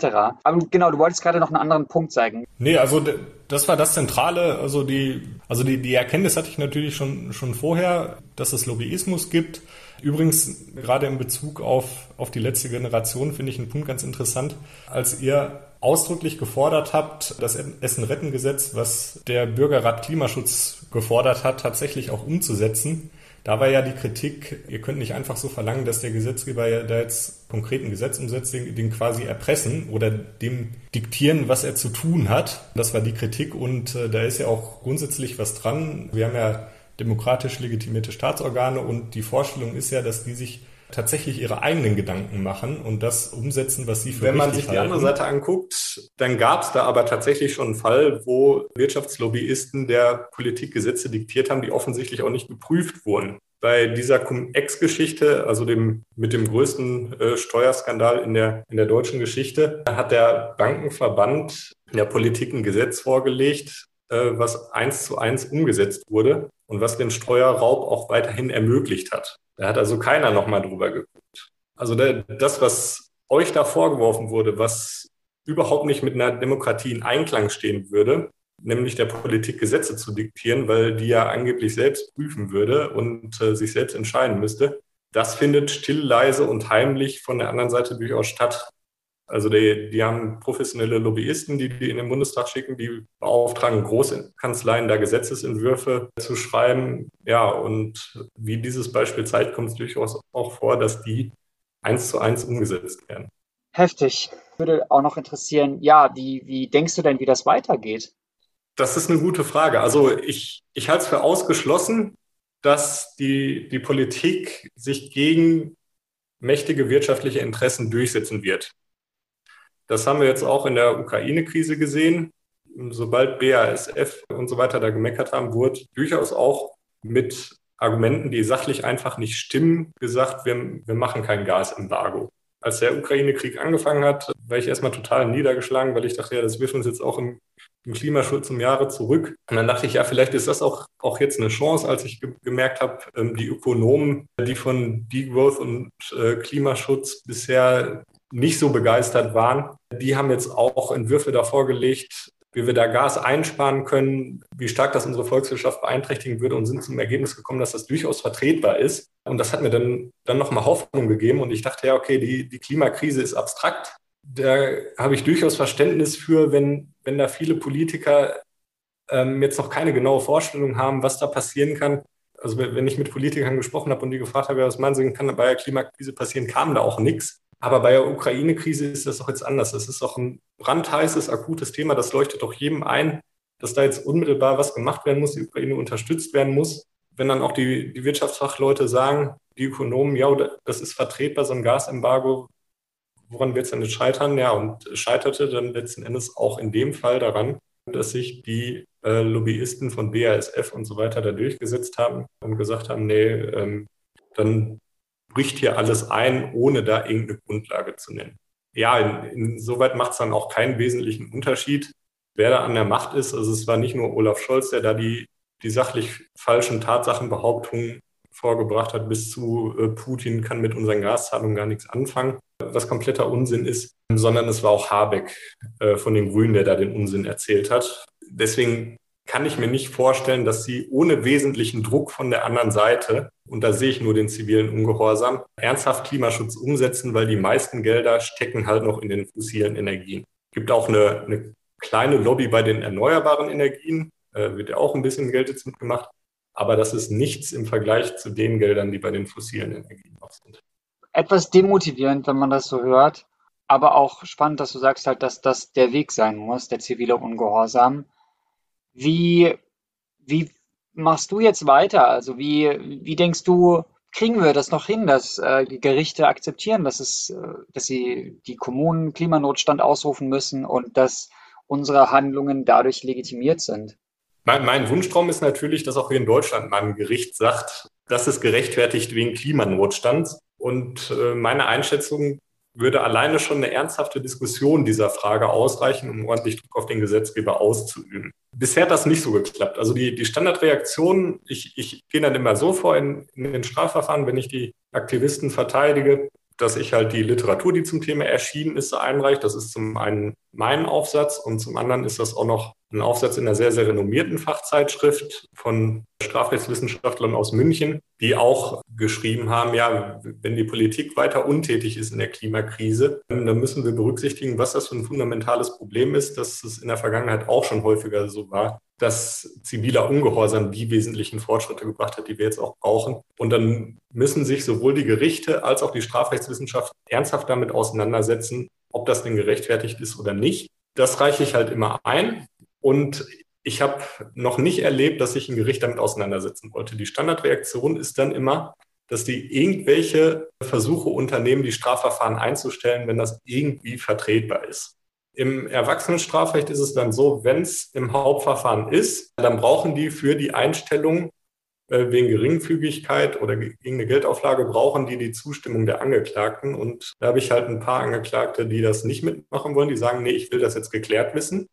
Aber genau, du wolltest gerade noch einen anderen Punkt zeigen. Nee, also das war das Zentrale. Also die, also die, die Erkenntnis hatte ich natürlich schon, schon vorher, dass es Lobbyismus gibt. Übrigens, gerade in Bezug auf, auf die letzte Generation finde ich einen Punkt ganz interessant. Als ihr ausdrücklich gefordert habt, das Essen-Retten-Gesetz, was der Bürgerrat Klimaschutz gefordert hat, tatsächlich auch umzusetzen, da war ja die Kritik, ihr könnt nicht einfach so verlangen, dass der Gesetzgeber ja da jetzt konkreten Gesetz umsetzt, den, den quasi erpressen oder dem diktieren, was er zu tun hat. Das war die Kritik und äh, da ist ja auch grundsätzlich was dran. Wir haben ja demokratisch legitimierte Staatsorgane und die Vorstellung ist ja, dass die sich tatsächlich ihre eigenen Gedanken machen und das umsetzen, was sie für Wenn man sich halten. die andere Seite anguckt, dann gab es da aber tatsächlich schon einen Fall, wo Wirtschaftslobbyisten der Politik Gesetze diktiert haben, die offensichtlich auch nicht geprüft wurden. Bei dieser Cum-Ex-Geschichte, also dem, mit dem größten äh, Steuerskandal in der, in der deutschen Geschichte, hat der Bankenverband der Politik ein Gesetz vorgelegt, äh, was eins zu eins umgesetzt wurde und was den Steuerraub auch weiterhin ermöglicht hat. Da hat also keiner nochmal drüber geguckt. Also das, was euch da vorgeworfen wurde, was überhaupt nicht mit einer Demokratie in Einklang stehen würde, nämlich der Politik Gesetze zu diktieren, weil die ja angeblich selbst prüfen würde und äh, sich selbst entscheiden müsste. Das findet still, leise und heimlich von der anderen Seite durchaus statt. Also die, die haben professionelle Lobbyisten, die die in den Bundestag schicken, die beauftragen große Kanzleien, da Gesetzesentwürfe zu schreiben. Ja, und wie dieses Beispiel zeigt, kommt es durchaus auch vor, dass die eins zu eins umgesetzt werden. Heftig. Würde auch noch interessieren, ja, wie, wie denkst du denn, wie das weitergeht? Das ist eine gute Frage. Also ich, ich halte es für ausgeschlossen, dass die, die Politik sich gegen mächtige wirtschaftliche Interessen durchsetzen wird. Das haben wir jetzt auch in der Ukraine-Krise gesehen. Sobald BASF und so weiter da gemeckert haben, wurde durchaus auch mit Argumenten, die sachlich einfach nicht stimmen, gesagt, wir, wir machen kein Gasembargo. Als der Ukraine-Krieg angefangen hat, war ich erstmal total niedergeschlagen, weil ich dachte, ja, das wirft uns jetzt auch im, im Klimaschutz um Jahre zurück. Und dann dachte ich, ja, vielleicht ist das auch, auch jetzt eine Chance, als ich ge gemerkt habe, ähm, die Ökonomen, die von Degrowth und äh, Klimaschutz bisher nicht so begeistert waren, die haben jetzt auch Entwürfe davor gelegt, wie wir da Gas einsparen können, wie stark das unsere Volkswirtschaft beeinträchtigen würde und sind zum Ergebnis gekommen, dass das durchaus vertretbar ist. Und das hat mir dann, dann nochmal Hoffnung gegeben und ich dachte, ja, okay, die, die Klimakrise ist abstrakt. Da habe ich durchaus Verständnis für, wenn, wenn da viele Politiker ähm, jetzt noch keine genaue Vorstellung haben, was da passieren kann. Also wenn ich mit Politikern gesprochen habe und die gefragt habe, was meinen Sie, kann bei der Klimakrise passieren, kam da auch nichts. Aber bei der Ukraine-Krise ist das doch jetzt anders. Das ist doch ein brandheißes, akutes Thema. Das leuchtet doch jedem ein, dass da jetzt unmittelbar was gemacht werden muss, die Ukraine unterstützt werden muss. Wenn dann auch die, die Wirtschaftsfachleute sagen, die Ökonomen, ja, das ist vertretbar, so ein Gasembargo, woran wird es denn jetzt scheitern? Ja, und scheiterte dann letzten Endes auch in dem Fall daran, dass sich die äh, Lobbyisten von BASF und so weiter da durchgesetzt haben und gesagt haben, nee, ähm, dann bricht hier alles ein, ohne da irgendeine Grundlage zu nennen. Ja, in, insoweit macht es dann auch keinen wesentlichen Unterschied, wer da an der Macht ist. Also es war nicht nur Olaf Scholz, der da die, die sachlich falschen Tatsachenbehauptungen vorgebracht hat, bis zu äh, Putin kann mit unseren Gaszahlungen gar nichts anfangen, was kompletter Unsinn ist, sondern es war auch Habeck äh, von den Grünen, der da den Unsinn erzählt hat. Deswegen kann ich mir nicht vorstellen, dass sie ohne wesentlichen Druck von der anderen Seite, und da sehe ich nur den zivilen Ungehorsam, ernsthaft Klimaschutz umsetzen, weil die meisten Gelder stecken halt noch in den fossilen Energien. Es gibt auch eine, eine kleine Lobby bei den erneuerbaren Energien, äh, wird ja auch ein bisschen Geld jetzt mitgemacht, aber das ist nichts im Vergleich zu den Geldern, die bei den fossilen Energien noch sind. Etwas demotivierend, wenn man das so hört, aber auch spannend, dass du sagst halt, dass das der Weg sein muss, der zivile Ungehorsam. Wie, wie machst du jetzt weiter? Also wie, wie denkst du, kriegen wir das noch hin, dass äh, die Gerichte akzeptieren, dass es, äh, dass sie die Kommunen Klimanotstand ausrufen müssen und dass unsere Handlungen dadurch legitimiert sind? Mein, mein Wunschtraum ist natürlich, dass auch hier in Deutschland mal ein Gericht sagt, das ist gerechtfertigt wegen Klimanotstand. Und äh, meine Einschätzung würde alleine schon eine ernsthafte Diskussion dieser Frage ausreichen, um ordentlich Druck auf den Gesetzgeber auszuüben. Bisher hat das nicht so geklappt. Also die, die Standardreaktion, ich, ich gehe dann immer so vor in, in den Strafverfahren, wenn ich die Aktivisten verteidige, dass ich halt die Literatur, die zum Thema erschienen ist, einreiche. Das ist zum einen mein Aufsatz und zum anderen ist das auch noch ein Aufsatz in einer sehr, sehr renommierten Fachzeitschrift von Strafrechtswissenschaftlern aus München, die auch geschrieben haben, ja, wenn die Politik weiter untätig ist in der Klimakrise, dann müssen wir berücksichtigen, was das für ein fundamentales Problem ist, dass es in der Vergangenheit auch schon häufiger so war, dass ziviler Ungehorsam die wesentlichen Fortschritte gebracht hat, die wir jetzt auch brauchen. Und dann müssen sich sowohl die Gerichte als auch die Strafrechtswissenschaft ernsthaft damit auseinandersetzen, ob das denn gerechtfertigt ist oder nicht. Das reiche ich halt immer ein. Und ich habe noch nicht erlebt, dass sich ein Gericht damit auseinandersetzen wollte. Die Standardreaktion ist dann immer, dass die irgendwelche Versuche unternehmen, die Strafverfahren einzustellen, wenn das irgendwie vertretbar ist. Im Erwachsenenstrafrecht ist es dann so, wenn es im Hauptverfahren ist, dann brauchen die für die Einstellung äh, wegen Geringfügigkeit oder gegen eine Geldauflage brauchen die die Zustimmung der Angeklagten. Und da habe ich halt ein paar Angeklagte, die das nicht mitmachen wollen, die sagen, nee, ich will das jetzt geklärt wissen,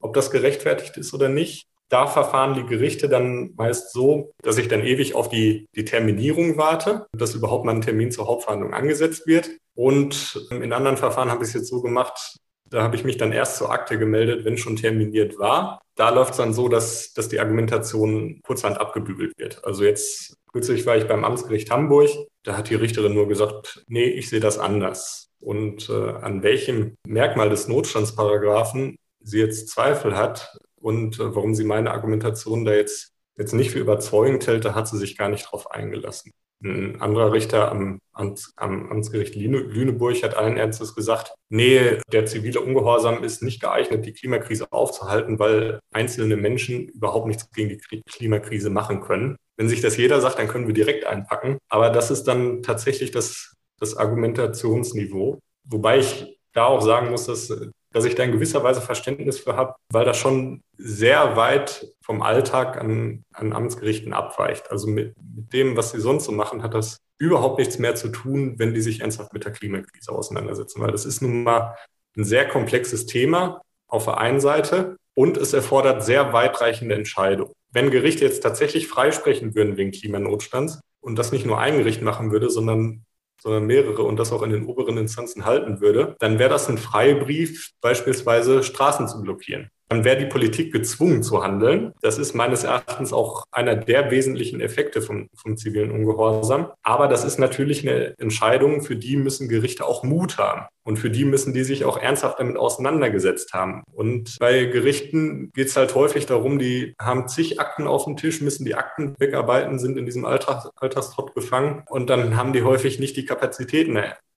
ob das gerechtfertigt ist oder nicht. Da verfahren die Gerichte dann meist so, dass ich dann ewig auf die, die Terminierung warte, dass überhaupt mal ein Termin zur Hauptverhandlung angesetzt wird. Und in anderen Verfahren habe ich es jetzt so gemacht, da habe ich mich dann erst zur Akte gemeldet, wenn schon terminiert war. Da läuft es dann so, dass, dass die Argumentation kurzhand abgebügelt wird. Also jetzt kürzlich war ich beim Amtsgericht Hamburg. Da hat die Richterin nur gesagt, nee, ich sehe das anders. Und äh, an welchem Merkmal des Notstandsparagraphen sie jetzt Zweifel hat und äh, warum sie meine Argumentation da jetzt, jetzt nicht für überzeugend hält, da hat sie sich gar nicht drauf eingelassen. Ein anderer Richter am, am Amtsgericht Lüneburg hat allen Ernstes gesagt, nee, der zivile Ungehorsam ist nicht geeignet, die Klimakrise aufzuhalten, weil einzelne Menschen überhaupt nichts gegen die Klimakrise machen können. Wenn sich das jeder sagt, dann können wir direkt einpacken. Aber das ist dann tatsächlich das, das Argumentationsniveau. Wobei ich da auch sagen muss, dass dass ich da in gewisser Weise Verständnis für habe, weil das schon sehr weit vom Alltag an, an Amtsgerichten abweicht. Also mit, mit dem, was sie sonst so machen, hat das überhaupt nichts mehr zu tun, wenn die sich ernsthaft mit der Klimakrise auseinandersetzen, weil das ist nun mal ein sehr komplexes Thema auf der einen Seite und es erfordert sehr weitreichende Entscheidungen. Wenn Gerichte jetzt tatsächlich freisprechen würden wegen Klimanotstands und das nicht nur ein Gericht machen würde, sondern sondern mehrere und das auch in den oberen Instanzen halten würde, dann wäre das ein Freibrief, beispielsweise Straßen zu blockieren dann wäre die Politik gezwungen zu handeln. Das ist meines Erachtens auch einer der wesentlichen Effekte vom, vom zivilen Ungehorsam. Aber das ist natürlich eine Entscheidung, für die müssen Gerichte auch Mut haben. Und für die müssen die sich auch ernsthaft damit auseinandergesetzt haben. Und bei Gerichten geht es halt häufig darum, die haben zig Akten auf dem Tisch, müssen die Akten wegarbeiten, sind in diesem Alltags Alltagstrott gefangen. Und dann haben die häufig nicht die Kapazitäten,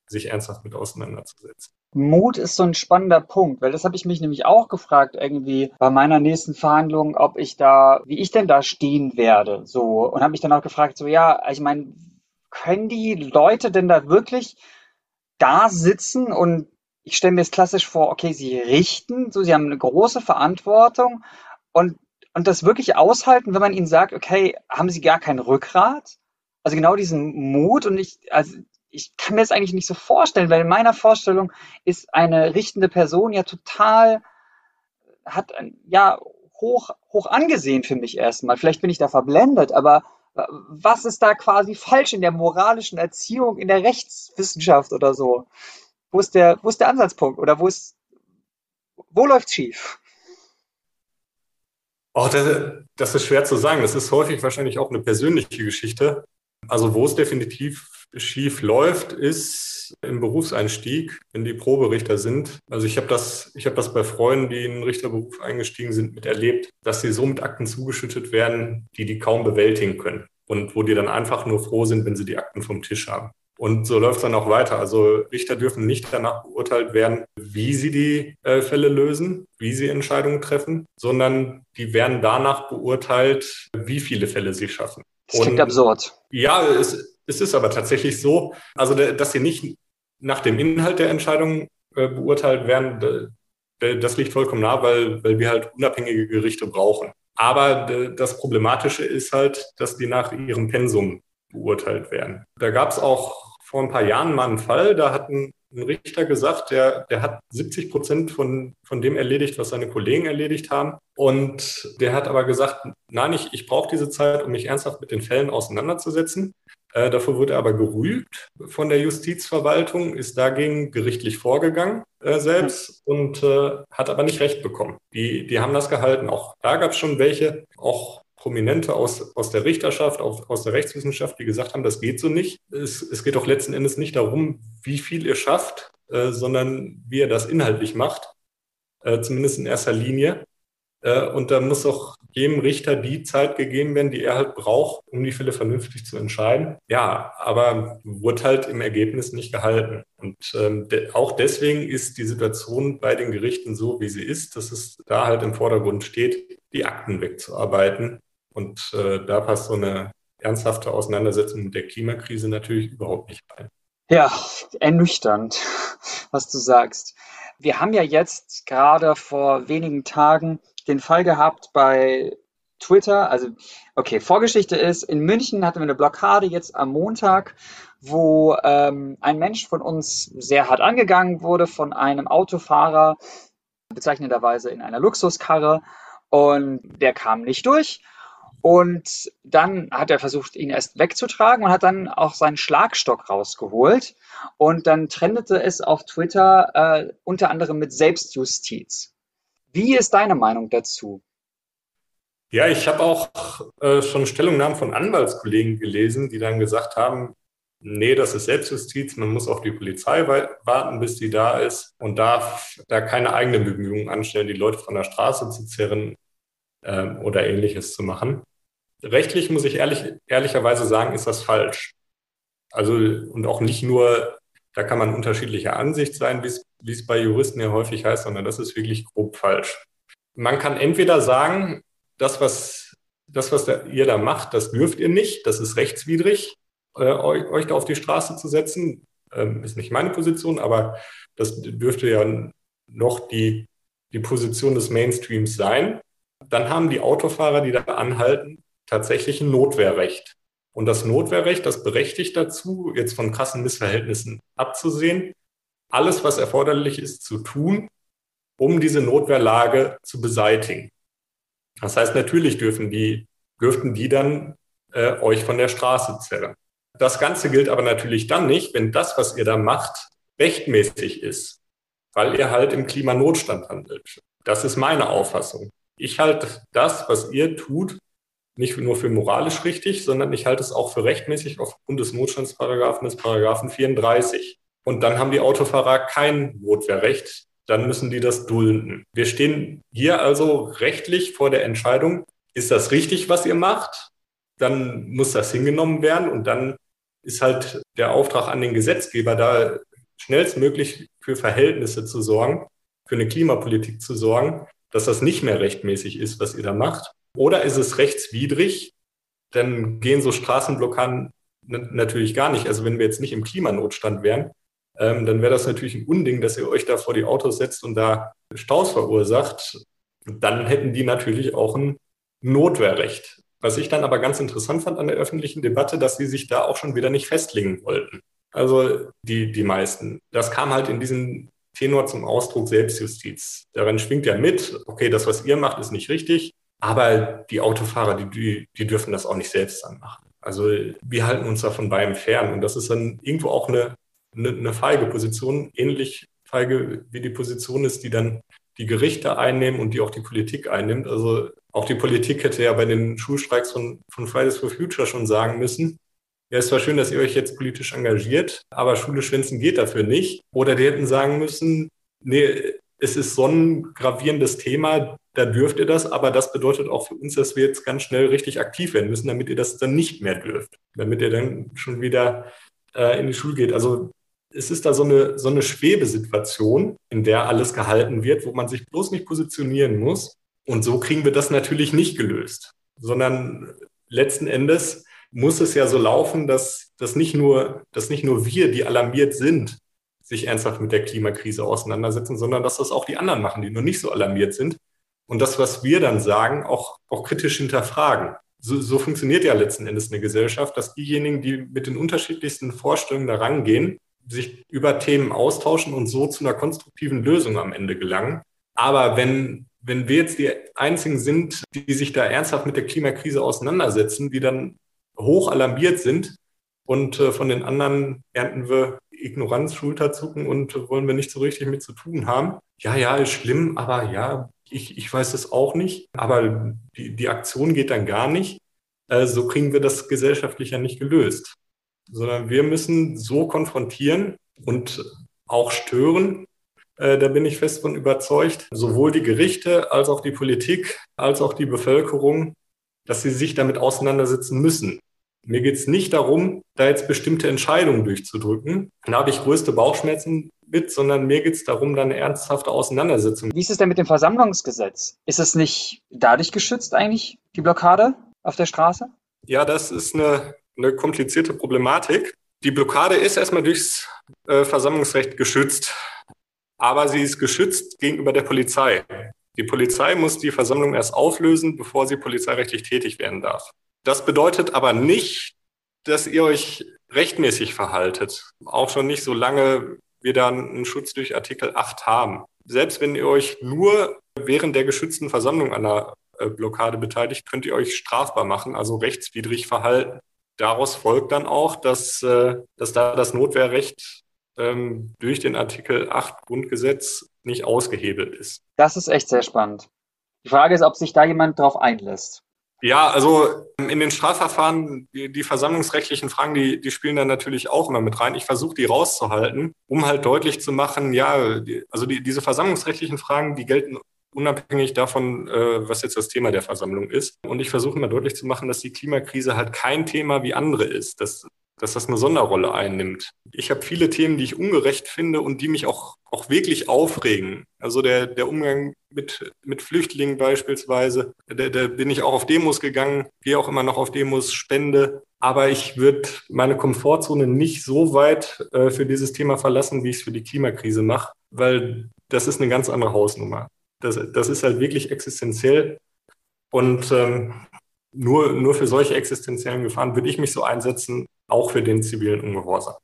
sich ernsthaft mit auseinanderzusetzen. Mut ist so ein spannender Punkt, weil das habe ich mich nämlich auch gefragt irgendwie bei meiner nächsten Verhandlung, ob ich da, wie ich denn da stehen werde, so und habe mich dann auch gefragt, so ja, ich meine, können die Leute denn da wirklich da sitzen und ich stelle mir es klassisch vor, okay, sie richten, so sie haben eine große Verantwortung und und das wirklich aushalten, wenn man ihnen sagt, okay, haben sie gar kein Rückgrat? Also genau diesen Mut und ich, also ich kann mir das eigentlich nicht so vorstellen, weil in meiner Vorstellung ist eine richtende Person ja total, hat ja hoch, hoch angesehen für mich erstmal. Vielleicht bin ich da verblendet, aber äh, was ist da quasi falsch in der moralischen Erziehung, in der Rechtswissenschaft oder so? Wo ist der, wo ist der Ansatzpunkt oder wo ist, wo läuft's schief? Oh, das, das ist schwer zu sagen. Das ist häufig wahrscheinlich auch eine persönliche Geschichte. Also wo es definitiv schief läuft, ist im Berufseinstieg, wenn die Proberichter sind. Also ich habe das, ich habe das bei Freunden, die in den Richterberuf eingestiegen sind, miterlebt, dass sie so mit Akten zugeschüttet werden, die die kaum bewältigen können und wo die dann einfach nur froh sind, wenn sie die Akten vom Tisch haben. Und so läuft es dann auch weiter. Also Richter dürfen nicht danach beurteilt werden, wie sie die äh, Fälle lösen, wie sie Entscheidungen treffen, sondern die werden danach beurteilt, wie viele Fälle sie schaffen. Das klingt und, absurd. Ja, es, Es ist aber tatsächlich so, also dass sie nicht nach dem Inhalt der Entscheidung äh, beurteilt werden, das liegt vollkommen nah, weil, weil wir halt unabhängige Gerichte brauchen. Aber das Problematische ist halt, dass die nach ihrem Pensum beurteilt werden. Da gab es auch vor ein paar Jahren mal einen Fall, da hat ein, ein Richter gesagt, der, der hat 70 Prozent von, von dem erledigt, was seine Kollegen erledigt haben. Und der hat aber gesagt, nein, ich, ich brauche diese Zeit, um mich ernsthaft mit den Fällen auseinanderzusetzen. Äh, dafür wurde er aber gerügt von der Justizverwaltung, ist dagegen gerichtlich vorgegangen äh, selbst und äh, hat aber nicht recht bekommen. Die, die haben das gehalten. Auch da gab es schon welche, auch Prominente aus, aus der Richterschaft, aus, aus der Rechtswissenschaft, die gesagt haben, das geht so nicht. Es, es geht doch letzten Endes nicht darum, wie viel ihr schafft, äh, sondern wie ihr das inhaltlich macht, äh, zumindest in erster Linie. Äh, und da muss auch jedem Richter die Zeit gegeben werden, die er halt braucht, um die Fälle vernünftig zu entscheiden. Ja, aber wurde halt im Ergebnis nicht gehalten. Und ähm, auch deswegen ist die Situation bei den Gerichten so, wie sie ist, dass es da halt im Vordergrund steht, die Akten wegzuarbeiten und äh, da passt so eine ernsthafte Auseinandersetzung mit der Klimakrise natürlich überhaupt nicht rein. Ja, ernüchternd, was du sagst. Wir haben ja jetzt gerade vor wenigen Tagen den Fall gehabt bei Twitter. Also, okay, Vorgeschichte ist, in München hatten wir eine Blockade jetzt am Montag, wo ähm, ein Mensch von uns sehr hart angegangen wurde von einem Autofahrer, bezeichnenderweise in einer Luxuskarre. Und der kam nicht durch. Und dann hat er versucht, ihn erst wegzutragen und hat dann auch seinen Schlagstock rausgeholt. Und dann trendete es auf Twitter äh, unter anderem mit Selbstjustiz. Wie ist deine Meinung dazu? Ja, ich habe auch äh, schon Stellungnahmen von Anwaltskollegen gelesen, die dann gesagt haben, nee, das ist Selbstjustiz, man muss auf die Polizei warten, bis die da ist und darf da keine eigenen Bemühungen anstellen, die Leute von der Straße zu zerren ähm, oder ähnliches zu machen. Rechtlich muss ich ehrlich, ehrlicherweise sagen, ist das falsch. Also und auch nicht nur, da kann man unterschiedlicher Ansicht sein, wie es bei Juristen ja häufig heißt, sondern das ist wirklich grob falsch. Man kann entweder sagen, das, was, das, was ihr da macht, das dürft ihr nicht, das ist rechtswidrig, äh, euch, euch, da auf die Straße zu setzen. Ähm, ist nicht meine Position, aber das dürfte ja noch die, die Position des Mainstreams sein dann haben die Autofahrer, die da anhalten, tatsächlich ein Notwehrrecht. Und das Notwehrrecht, das berechtigt dazu, jetzt von krassen Missverhältnissen abzusehen, alles, was erforderlich ist, zu tun, um diese Notwehrlage zu beseitigen. Das heißt, natürlich dürfen die, dürften die dann äh, euch von der Straße zerren. Das Ganze gilt aber natürlich dann nicht, wenn das, was ihr da macht, rechtmäßig ist, weil ihr halt im Klimanotstand handelt. Das ist meine Auffassung ich halte das, was ihr tut, nicht nur für moralisch richtig, sondern ich halte es auch für rechtmäßig aufgrund des Notstandsparagraphen des Paragraphen 34. Und dann haben die Autofahrer kein Notwehrrecht, dann müssen die das dulden. Wir stehen hier also rechtlich vor der Entscheidung, ist das richtig, was ihr macht? Dann muss das hingenommen werden und dann ist halt der Auftrag an den Gesetzgeber da schnellstmöglich für Verhältnisse zu sorgen, für eine Klimapolitik zu sorgen, dass das nicht mehr rechtmäßig ist, was ihr da macht? Oder ist es rechtswidrig? Dann gehen so Straßenblockaden natürlich gar nicht. Also wenn wir jetzt nicht im Klimanotstand wären, ähm, dann wäre das natürlich ein Unding, dass ihr euch da vor die Autos setzt und da Staus verursacht. Dann hätten die natürlich auch ein Notwehrrecht. Was ich dann aber ganz interessant fand an der öffentlichen Debatte, dass sie sich da auch schon wieder nicht festlegen wollten. Also die, die meisten. Das kam halt in diesen Tenor zum Ausdruck Selbstjustiz. Darin schwingt ja mit, okay, das, was ihr macht, ist nicht richtig, aber die Autofahrer, die, die, die dürfen das auch nicht selbst dann machen. Also wir halten uns da von beidem fern und das ist dann irgendwo auch eine, eine, eine feige Position, ähnlich feige wie die Position ist, die dann die Gerichte einnehmen und die auch die Politik einnimmt. Also auch die Politik hätte ja bei den Schulstreiks von, von Fridays for Future schon sagen müssen, ja, es war schön, dass ihr euch jetzt politisch engagiert, aber Schule schwänzen geht dafür nicht. Oder die hätten sagen müssen, nee, es ist so ein gravierendes Thema, da dürft ihr das, aber das bedeutet auch für uns, dass wir jetzt ganz schnell richtig aktiv werden müssen, damit ihr das dann nicht mehr dürft, damit ihr dann schon wieder äh, in die Schule geht. Also es ist da so eine, so eine Schwebesituation, in der alles gehalten wird, wo man sich bloß nicht positionieren muss. Und so kriegen wir das natürlich nicht gelöst, sondern letzten Endes muss es ja so laufen, dass, dass, nicht nur, dass nicht nur wir, die alarmiert sind, sich ernsthaft mit der Klimakrise auseinandersetzen, sondern dass das auch die anderen machen, die nur nicht so alarmiert sind. Und das, was wir dann sagen, auch, auch kritisch hinterfragen. So, so funktioniert ja letzten Endes eine Gesellschaft, dass diejenigen, die mit den unterschiedlichsten Vorstellungen da rangehen, sich über Themen austauschen und so zu einer konstruktiven Lösung am Ende gelangen. Aber wenn, wenn wir jetzt die einzigen sind, die sich da ernsthaft mit der Klimakrise auseinandersetzen, die dann hoch alarmiert sind und äh, von den anderen ernten wir Ignoranz, Schulterzucken und wollen wir nicht so richtig mit zu tun haben. Ja, ja, ist schlimm, aber ja, ich, ich weiß es auch nicht. Aber die, die Aktion geht dann gar nicht. Äh, so kriegen wir das gesellschaftlich ja nicht gelöst. Sondern wir müssen so konfrontieren und auch stören. Äh, da bin ich fest von überzeugt. Sowohl die Gerichte als auch die Politik als auch die Bevölkerung, dass sie sich damit auseinandersetzen müssen. Mir geht es nicht darum, da jetzt bestimmte Entscheidungen durchzudrücken. Da habe ich größte Bauchschmerzen mit, sondern mir geht es darum, da eine ernsthafte Auseinandersetzung. Wie ist es denn mit dem Versammlungsgesetz? Ist es nicht dadurch geschützt eigentlich, die Blockade auf der Straße? Ja, das ist eine, eine komplizierte Problematik. Die Blockade ist erstmal durchs äh, Versammlungsrecht geschützt, aber sie ist geschützt gegenüber der Polizei. Die Polizei muss die Versammlung erst auflösen, bevor sie polizeirechtlich tätig werden darf. Das bedeutet aber nicht, dass ihr euch rechtmäßig verhaltet. Auch schon nicht, solange wir dann einen Schutz durch Artikel 8 haben. Selbst wenn ihr euch nur während der geschützten Versammlung an der äh, Blockade beteiligt, könnt ihr euch strafbar machen, also rechtswidrig verhalten. Daraus folgt dann auch, dass, äh, dass da das Notwehrrecht ähm, durch den Artikel 8 Grundgesetz nicht ausgehebelt ist. Das ist echt sehr spannend. Die Frage ist, ob sich da jemand drauf einlässt. Ja, also in den Strafverfahren, die, die versammlungsrechtlichen Fragen, die, die spielen da natürlich auch immer mit rein. Ich versuche die rauszuhalten, um halt deutlich zu machen, ja, also die, diese versammlungsrechtlichen Fragen, die gelten unabhängig davon, äh, was jetzt das Thema der Versammlung ist. Und ich versuche immer deutlich zu machen, dass die Klimakrise halt kein Thema wie andere ist. Das dass das eine Sonderrolle einnimmt. Ich habe viele Themen, die ich ungerecht finde und die mich auch, auch wirklich aufregen. Also der, der Umgang mit, mit Flüchtlingen beispielsweise, da, da bin ich auch auf Demos gegangen, gehe auch immer noch auf Demos, spende. Aber ich würde meine Komfortzone nicht so weit äh, für dieses Thema verlassen, wie ich es für die Klimakrise mache, weil das ist eine ganz andere Hausnummer. Das, das ist halt wirklich existenziell. Und ähm, nur, nur für solche existenziellen Gefahren würde ich mich so einsetzen, auch für den zivilen Ungehorsam.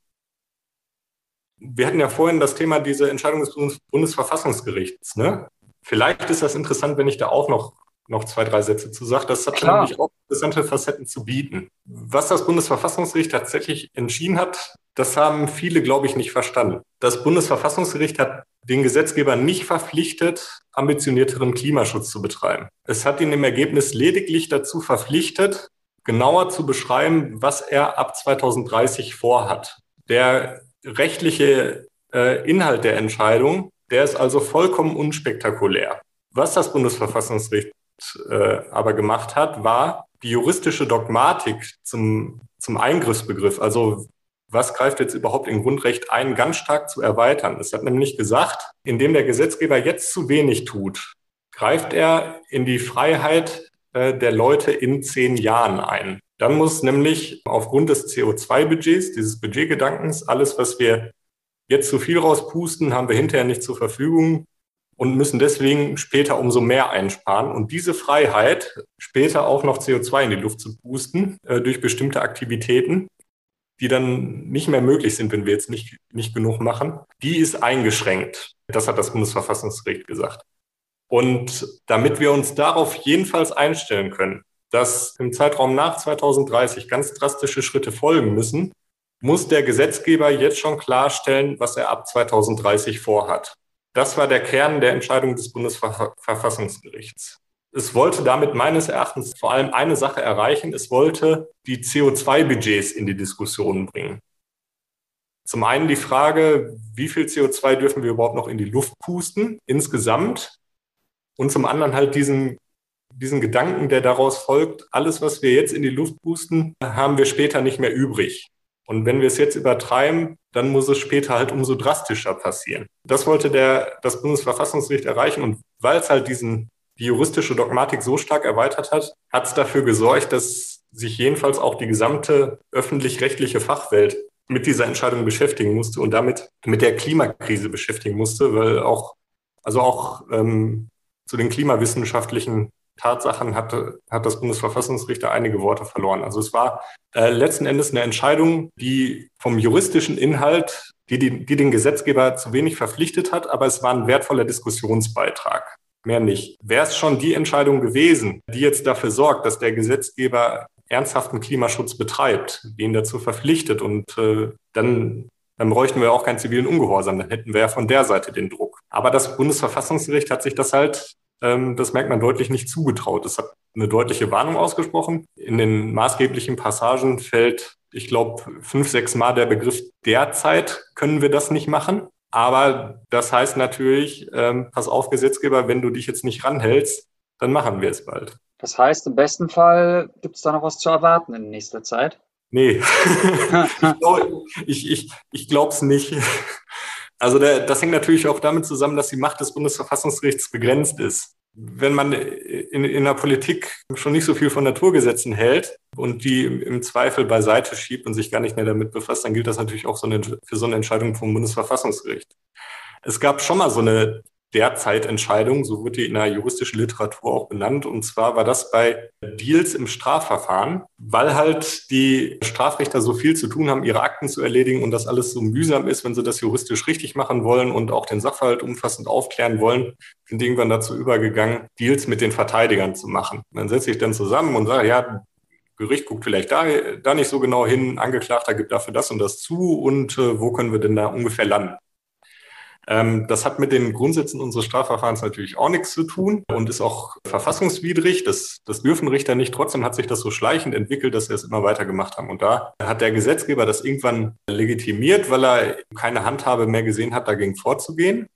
Wir hatten ja vorhin das Thema diese Entscheidung des Bundesverfassungsgerichts. Ne? Vielleicht ist das interessant, wenn ich da auch noch, noch zwei, drei Sätze zu sage. Das hat Klar. nämlich auch interessante Facetten zu bieten. Was das Bundesverfassungsgericht tatsächlich entschieden hat, das haben viele, glaube ich, nicht verstanden. Das Bundesverfassungsgericht hat den Gesetzgeber nicht verpflichtet, ambitionierteren Klimaschutz zu betreiben. Es hat ihn im Ergebnis lediglich dazu verpflichtet, genauer zu beschreiben, was er ab 2030 vorhat. Der rechtliche äh, Inhalt der Entscheidung, der ist also vollkommen unspektakulär. Was das Bundesverfassungsgericht äh, aber gemacht hat, war die juristische Dogmatik zum, zum Eingriffsbegriff, also was greift jetzt überhaupt in Grundrecht ein, ganz stark zu erweitern. Es hat nämlich gesagt, indem der Gesetzgeber jetzt zu wenig tut, greift er in die Freiheit äh, der Leute in zehn Jahren ein. Dann muss nämlich aufgrund des CO2-Budgets, dieses Budgetgedankens, alles, was wir jetzt zu viel rauspusten, haben wir hinterher nicht zur Verfügung und müssen deswegen später umso mehr einsparen. Und diese Freiheit, später auch noch CO2 in die Luft zu pusten äh, durch bestimmte Aktivitäten, die dann nicht mehr möglich sind, wenn wir jetzt nicht, nicht genug machen, die ist eingeschränkt. Das hat das Bundesverfassungsgericht gesagt. Und damit wir uns darauf jedenfalls einstellen können, dass im Zeitraum nach 2030 ganz drastische Schritte folgen müssen, muss der Gesetzgeber jetzt schon klarstellen, was er ab 2030 vorhat. Das war der Kern der Entscheidung des Bundesverfassungsgerichts. Es wollte damit meines Erachtens vor allem eine Sache erreichen. Es wollte die CO2-Budgets in die Diskussion bringen. Zum einen die Frage, wie viel CO2 dürfen wir überhaupt noch in die Luft pusten insgesamt? Und zum anderen halt diesen, diesen Gedanken, der daraus folgt, alles, was wir jetzt in die Luft pusten, haben wir später nicht mehr übrig. Und wenn wir es jetzt übertreiben, dann muss es später halt umso drastischer passieren. Das wollte der, das Bundesverfassungsgericht erreichen. Und weil es halt diesen, die juristische Dogmatik so stark erweitert hat, hat es dafür gesorgt, dass sich jedenfalls auch die gesamte öffentlich-rechtliche Fachwelt mit dieser Entscheidung beschäftigen musste und damit mit der Klimakrise beschäftigen musste, weil auch, also auch ähm, zu den klimawissenschaftlichen Tatsachen hat, hat das Bundesverfassungsgericht einige Worte verloren. Also es war äh, letzten Endes eine Entscheidung, die vom juristischen Inhalt, die, die, die den Gesetzgeber zu wenig verpflichtet hat, aber es war ein wertvoller Diskussionsbeitrag. Mehr nicht. Wäre es schon die Entscheidung gewesen, die jetzt dafür sorgt, dass der Gesetzgeber ernsthaften Klimaschutz betreibt, ihn dazu verpflichtet und äh, dann dann bräuchten wir auch keinen zivilen Ungehorsam, dann hätten wir ja von der Seite den Druck. Aber das Bundesverfassungsgericht hat sich das halt das merkt man deutlich nicht zugetraut. Es hat eine deutliche Warnung ausgesprochen. In den maßgeblichen Passagen fällt, ich glaube, fünf, sechs Mal der Begriff derzeit können wir das nicht machen. Aber das heißt natürlich, ähm, pass auf, Gesetzgeber, wenn du dich jetzt nicht ranhältst, dann machen wir es bald. Das heißt, im besten Fall gibt es da noch was zu erwarten in nächster Zeit? Nee, ich glaube es nicht. Also das hängt natürlich auch damit zusammen, dass die Macht des Bundesverfassungsgerichts begrenzt ist. Wenn man in, in der Politik schon nicht so viel von Naturgesetzen hält und die im Zweifel beiseite schiebt und sich gar nicht mehr damit befasst, dann gilt das natürlich auch so eine, für so eine Entscheidung vom Bundesverfassungsgericht. Es gab schon mal so eine Derzeit-Entscheidung, so wird die in der juristischen Literatur auch benannt. Und zwar war das bei Deals im Strafverfahren, weil halt die Strafrichter so viel zu tun haben, ihre Akten zu erledigen und das alles so mühsam ist, wenn sie das juristisch richtig machen wollen und auch den Sachverhalt umfassend aufklären wollen, sind irgendwann dazu übergegangen, Deals mit den Verteidigern zu machen. Man setzt sich dann zusammen und sagt, ja, Gericht guckt vielleicht da, da nicht so genau hin, Angeklagter gibt dafür das und das zu und äh, wo können wir denn da ungefähr landen? Ähm, das hat mit den Grundsätzen unseres Strafverfahrens natürlich auch nichts zu tun und ist auch verfassungswidrig. Das, das dürfen Richter nicht. Trotzdem hat sich das so schleichend entwickelt, dass wir es immer weiter gemacht haben. Und da hat der Gesetzgeber das irgendwann legitimiert, weil er keine Handhabe mehr gesehen hat, dagegen vorzugehen,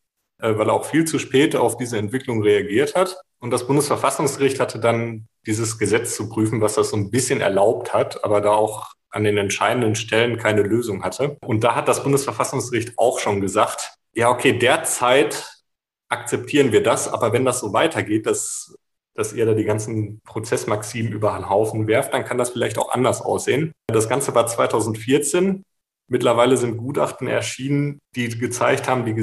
äh, weil er auch viel zu spät auf diese Entwicklung reagiert hat. Und das Bundesverfassungsgericht hatte dann dieses Gesetz zu prüfen, was das so ein bisschen erlaubt hat, aber da auch an den entscheidenden Stellen keine Lösung hatte. Und da hat das Bundesverfassungsgericht auch schon gesagt, ja, okay, derzeit akzeptieren wir das, aber wenn das so weitergeht, dass, dass ihr da die ganzen Prozessmaximen über einen Haufen werft, dann kann das vielleicht auch anders aussehen. Das Ganze war 2014. Mittlerweile sind Gutachten erschienen, die gezeigt haben, die,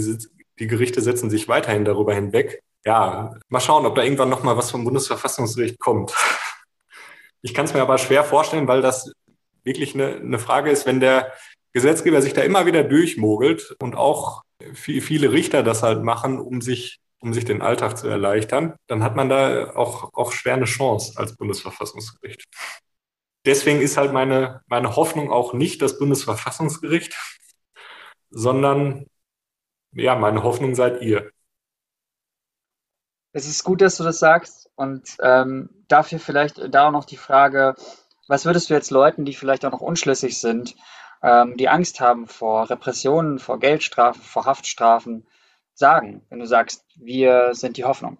die Gerichte setzen sich weiterhin darüber hinweg. Ja, mal schauen, ob da irgendwann nochmal was vom Bundesverfassungsgericht kommt. Ich kann es mir aber schwer vorstellen, weil das wirklich eine, eine Frage ist, wenn der Gesetzgeber sich da immer wieder durchmogelt und auch viele Richter das halt machen, um sich, um sich den Alltag zu erleichtern, dann hat man da auch, auch schwer eine Chance als Bundesverfassungsgericht. Deswegen ist halt meine, meine Hoffnung auch nicht das Bundesverfassungsgericht, sondern ja, meine Hoffnung seid ihr. Es ist gut, dass du das sagst und ähm, dafür vielleicht da auch noch die Frage, was würdest du jetzt Leuten, die vielleicht auch noch unschlüssig sind, ähm, die Angst haben vor Repressionen, vor Geldstrafen, vor Haftstrafen sagen, wenn du sagst, wir sind die Hoffnung?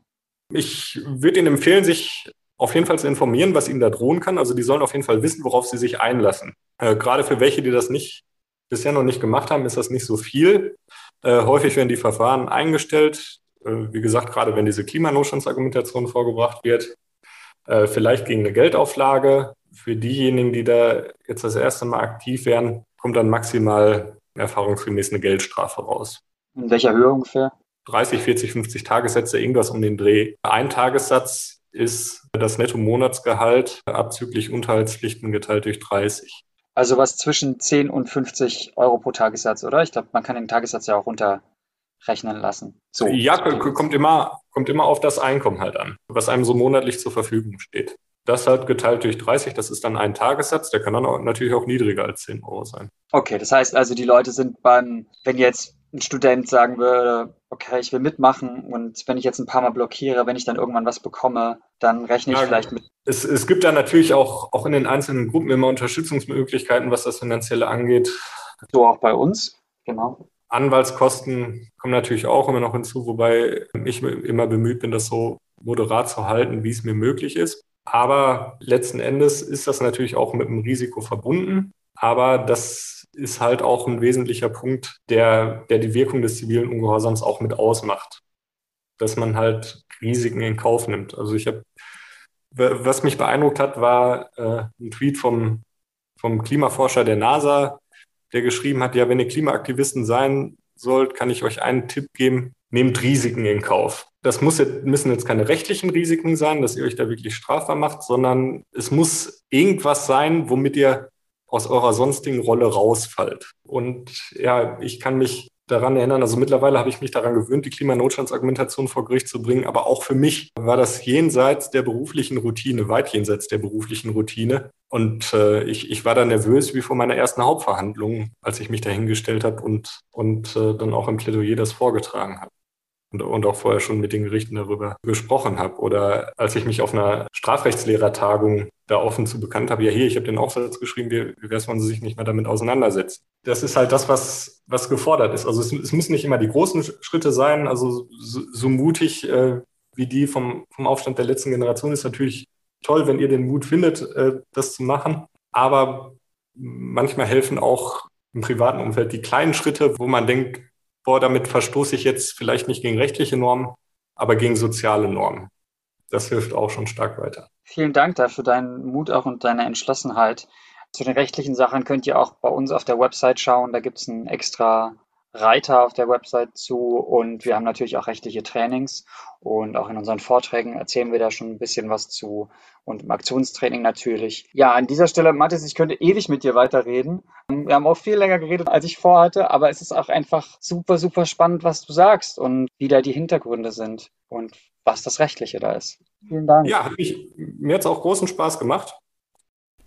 Ich würde Ihnen empfehlen, sich auf jeden Fall zu informieren, was Ihnen da drohen kann. Also die sollen auf jeden Fall wissen, worauf sie sich einlassen. Äh, gerade für welche, die das nicht bisher noch nicht gemacht haben, ist das nicht so viel. Äh, häufig werden die Verfahren eingestellt. Äh, wie gesagt, gerade wenn diese Klimanotstandsargumentation vorgebracht wird. Äh, vielleicht gegen eine Geldauflage. Für diejenigen, die da jetzt das erste Mal aktiv werden, kommt dann maximal erfahrungsgemäß eine Geldstrafe raus. In welcher Höhe ungefähr? 30, 40, 50 Tagessätze, irgendwas um den Dreh. Ein Tagessatz ist das Netto-Monatsgehalt abzüglich Unterhaltspflichten geteilt durch 30. Also was zwischen 10 und 50 Euro pro Tagessatz, oder? Ich glaube, man kann den Tagessatz ja auch runterrechnen lassen. So. Ja, kommt immer, kommt immer auf das Einkommen halt an, was einem so monatlich zur Verfügung steht. Das halt geteilt durch 30, das ist dann ein Tagessatz, der kann dann auch, natürlich auch niedriger als 10 Euro sein. Okay, das heißt also, die Leute sind beim, wenn jetzt ein Student sagen würde, okay, ich will mitmachen und wenn ich jetzt ein paar Mal blockiere, wenn ich dann irgendwann was bekomme, dann rechne ich ja, vielleicht mit. Es, es gibt da natürlich auch, auch in den einzelnen Gruppen immer Unterstützungsmöglichkeiten, was das Finanzielle angeht. So auch bei uns, genau. Anwaltskosten kommen natürlich auch immer noch hinzu, wobei ich immer bemüht bin, das so moderat zu halten, wie es mir möglich ist. Aber letzten Endes ist das natürlich auch mit einem Risiko verbunden. Aber das ist halt auch ein wesentlicher Punkt, der, der die Wirkung des zivilen Ungehorsams auch mit ausmacht. Dass man halt Risiken in Kauf nimmt. Also ich habe, was mich beeindruckt hat, war äh, ein Tweet vom, vom Klimaforscher der NASA, der geschrieben hat, ja, wenn ihr Klimaaktivisten sein sollt, kann ich euch einen Tipp geben, nehmt Risiken in Kauf. Das muss jetzt, müssen jetzt keine rechtlichen Risiken sein, dass ihr euch da wirklich strafbar macht, sondern es muss irgendwas sein, womit ihr aus eurer sonstigen Rolle rausfallt. Und ja, ich kann mich daran erinnern, also mittlerweile habe ich mich daran gewöhnt, die Klimanotstandsargumentation vor Gericht zu bringen, aber auch für mich war das jenseits der beruflichen Routine, weit jenseits der beruflichen Routine. Und äh, ich, ich war da nervös wie vor meiner ersten Hauptverhandlung, als ich mich dahingestellt habe und, und äh, dann auch im Plädoyer das vorgetragen habe und, und auch vorher schon mit den Gerichten darüber gesprochen habe. Oder als ich mich auf einer Strafrechtslehrertagung da offen zu bekannt habe, ja hier, ich habe den Aufsatz geschrieben, wie, wie wäre es, wenn Sie sich nicht mehr damit auseinandersetzen. Das ist halt das, was, was gefordert ist. Also es, es müssen nicht immer die großen Schritte sein. Also so, so mutig äh, wie die vom, vom Aufstand der letzten Generation ist natürlich toll, wenn ihr den Mut findet, äh, das zu machen. Aber manchmal helfen auch im privaten Umfeld die kleinen Schritte, wo man denkt, boah, damit verstoße ich jetzt vielleicht nicht gegen rechtliche Normen, aber gegen soziale Normen. Das hilft auch schon stark weiter. Vielen Dank dafür deinen Mut auch und deine Entschlossenheit. Zu den rechtlichen Sachen könnt ihr auch bei uns auf der Website schauen. Da gibt es ein extra Reiter auf der Website zu und wir haben natürlich auch rechtliche Trainings und auch in unseren Vorträgen erzählen wir da schon ein bisschen was zu und im Aktionstraining natürlich. Ja, an dieser Stelle, Mathis, ich könnte ewig mit dir weiterreden. Wir haben auch viel länger geredet, als ich vorhatte, aber es ist auch einfach super, super spannend, was du sagst und wie da die Hintergründe sind und was das Rechtliche da ist. Vielen Dank. Ja, mich, mir hat es auch großen Spaß gemacht.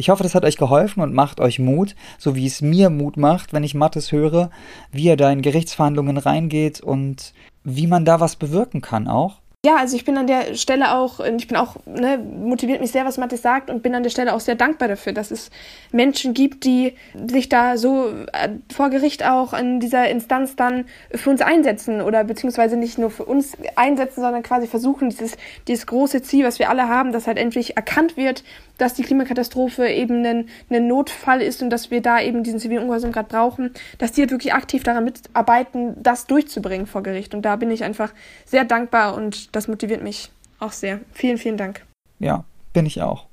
Ich hoffe, das hat euch geholfen und macht euch Mut, so wie es mir Mut macht, wenn ich Mattes höre, wie er da in Gerichtsverhandlungen reingeht und wie man da was bewirken kann auch. Ja, also ich bin an der Stelle auch, ich bin auch, ne, motiviert mich sehr, was Mathis sagt und bin an der Stelle auch sehr dankbar dafür, dass es Menschen gibt, die sich da so äh, vor Gericht auch in dieser Instanz dann für uns einsetzen oder beziehungsweise nicht nur für uns einsetzen, sondern quasi versuchen, dieses, dieses große Ziel, was wir alle haben, dass halt endlich erkannt wird, dass die Klimakatastrophe eben ein, ein Notfall ist und dass wir da eben diesen zivilen Ungehorsam gerade brauchen, dass die halt wirklich aktiv daran mitarbeiten, das durchzubringen vor Gericht. Und da bin ich einfach sehr dankbar und das motiviert mich auch sehr. Vielen, vielen Dank. Ja, bin ich auch.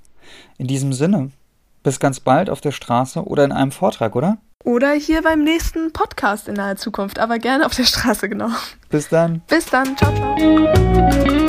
In diesem Sinne, bis ganz bald auf der Straße oder in einem Vortrag, oder? Oder hier beim nächsten Podcast in naher Zukunft, aber gerne auf der Straße, genau. Bis dann. Bis dann. Ciao, ciao.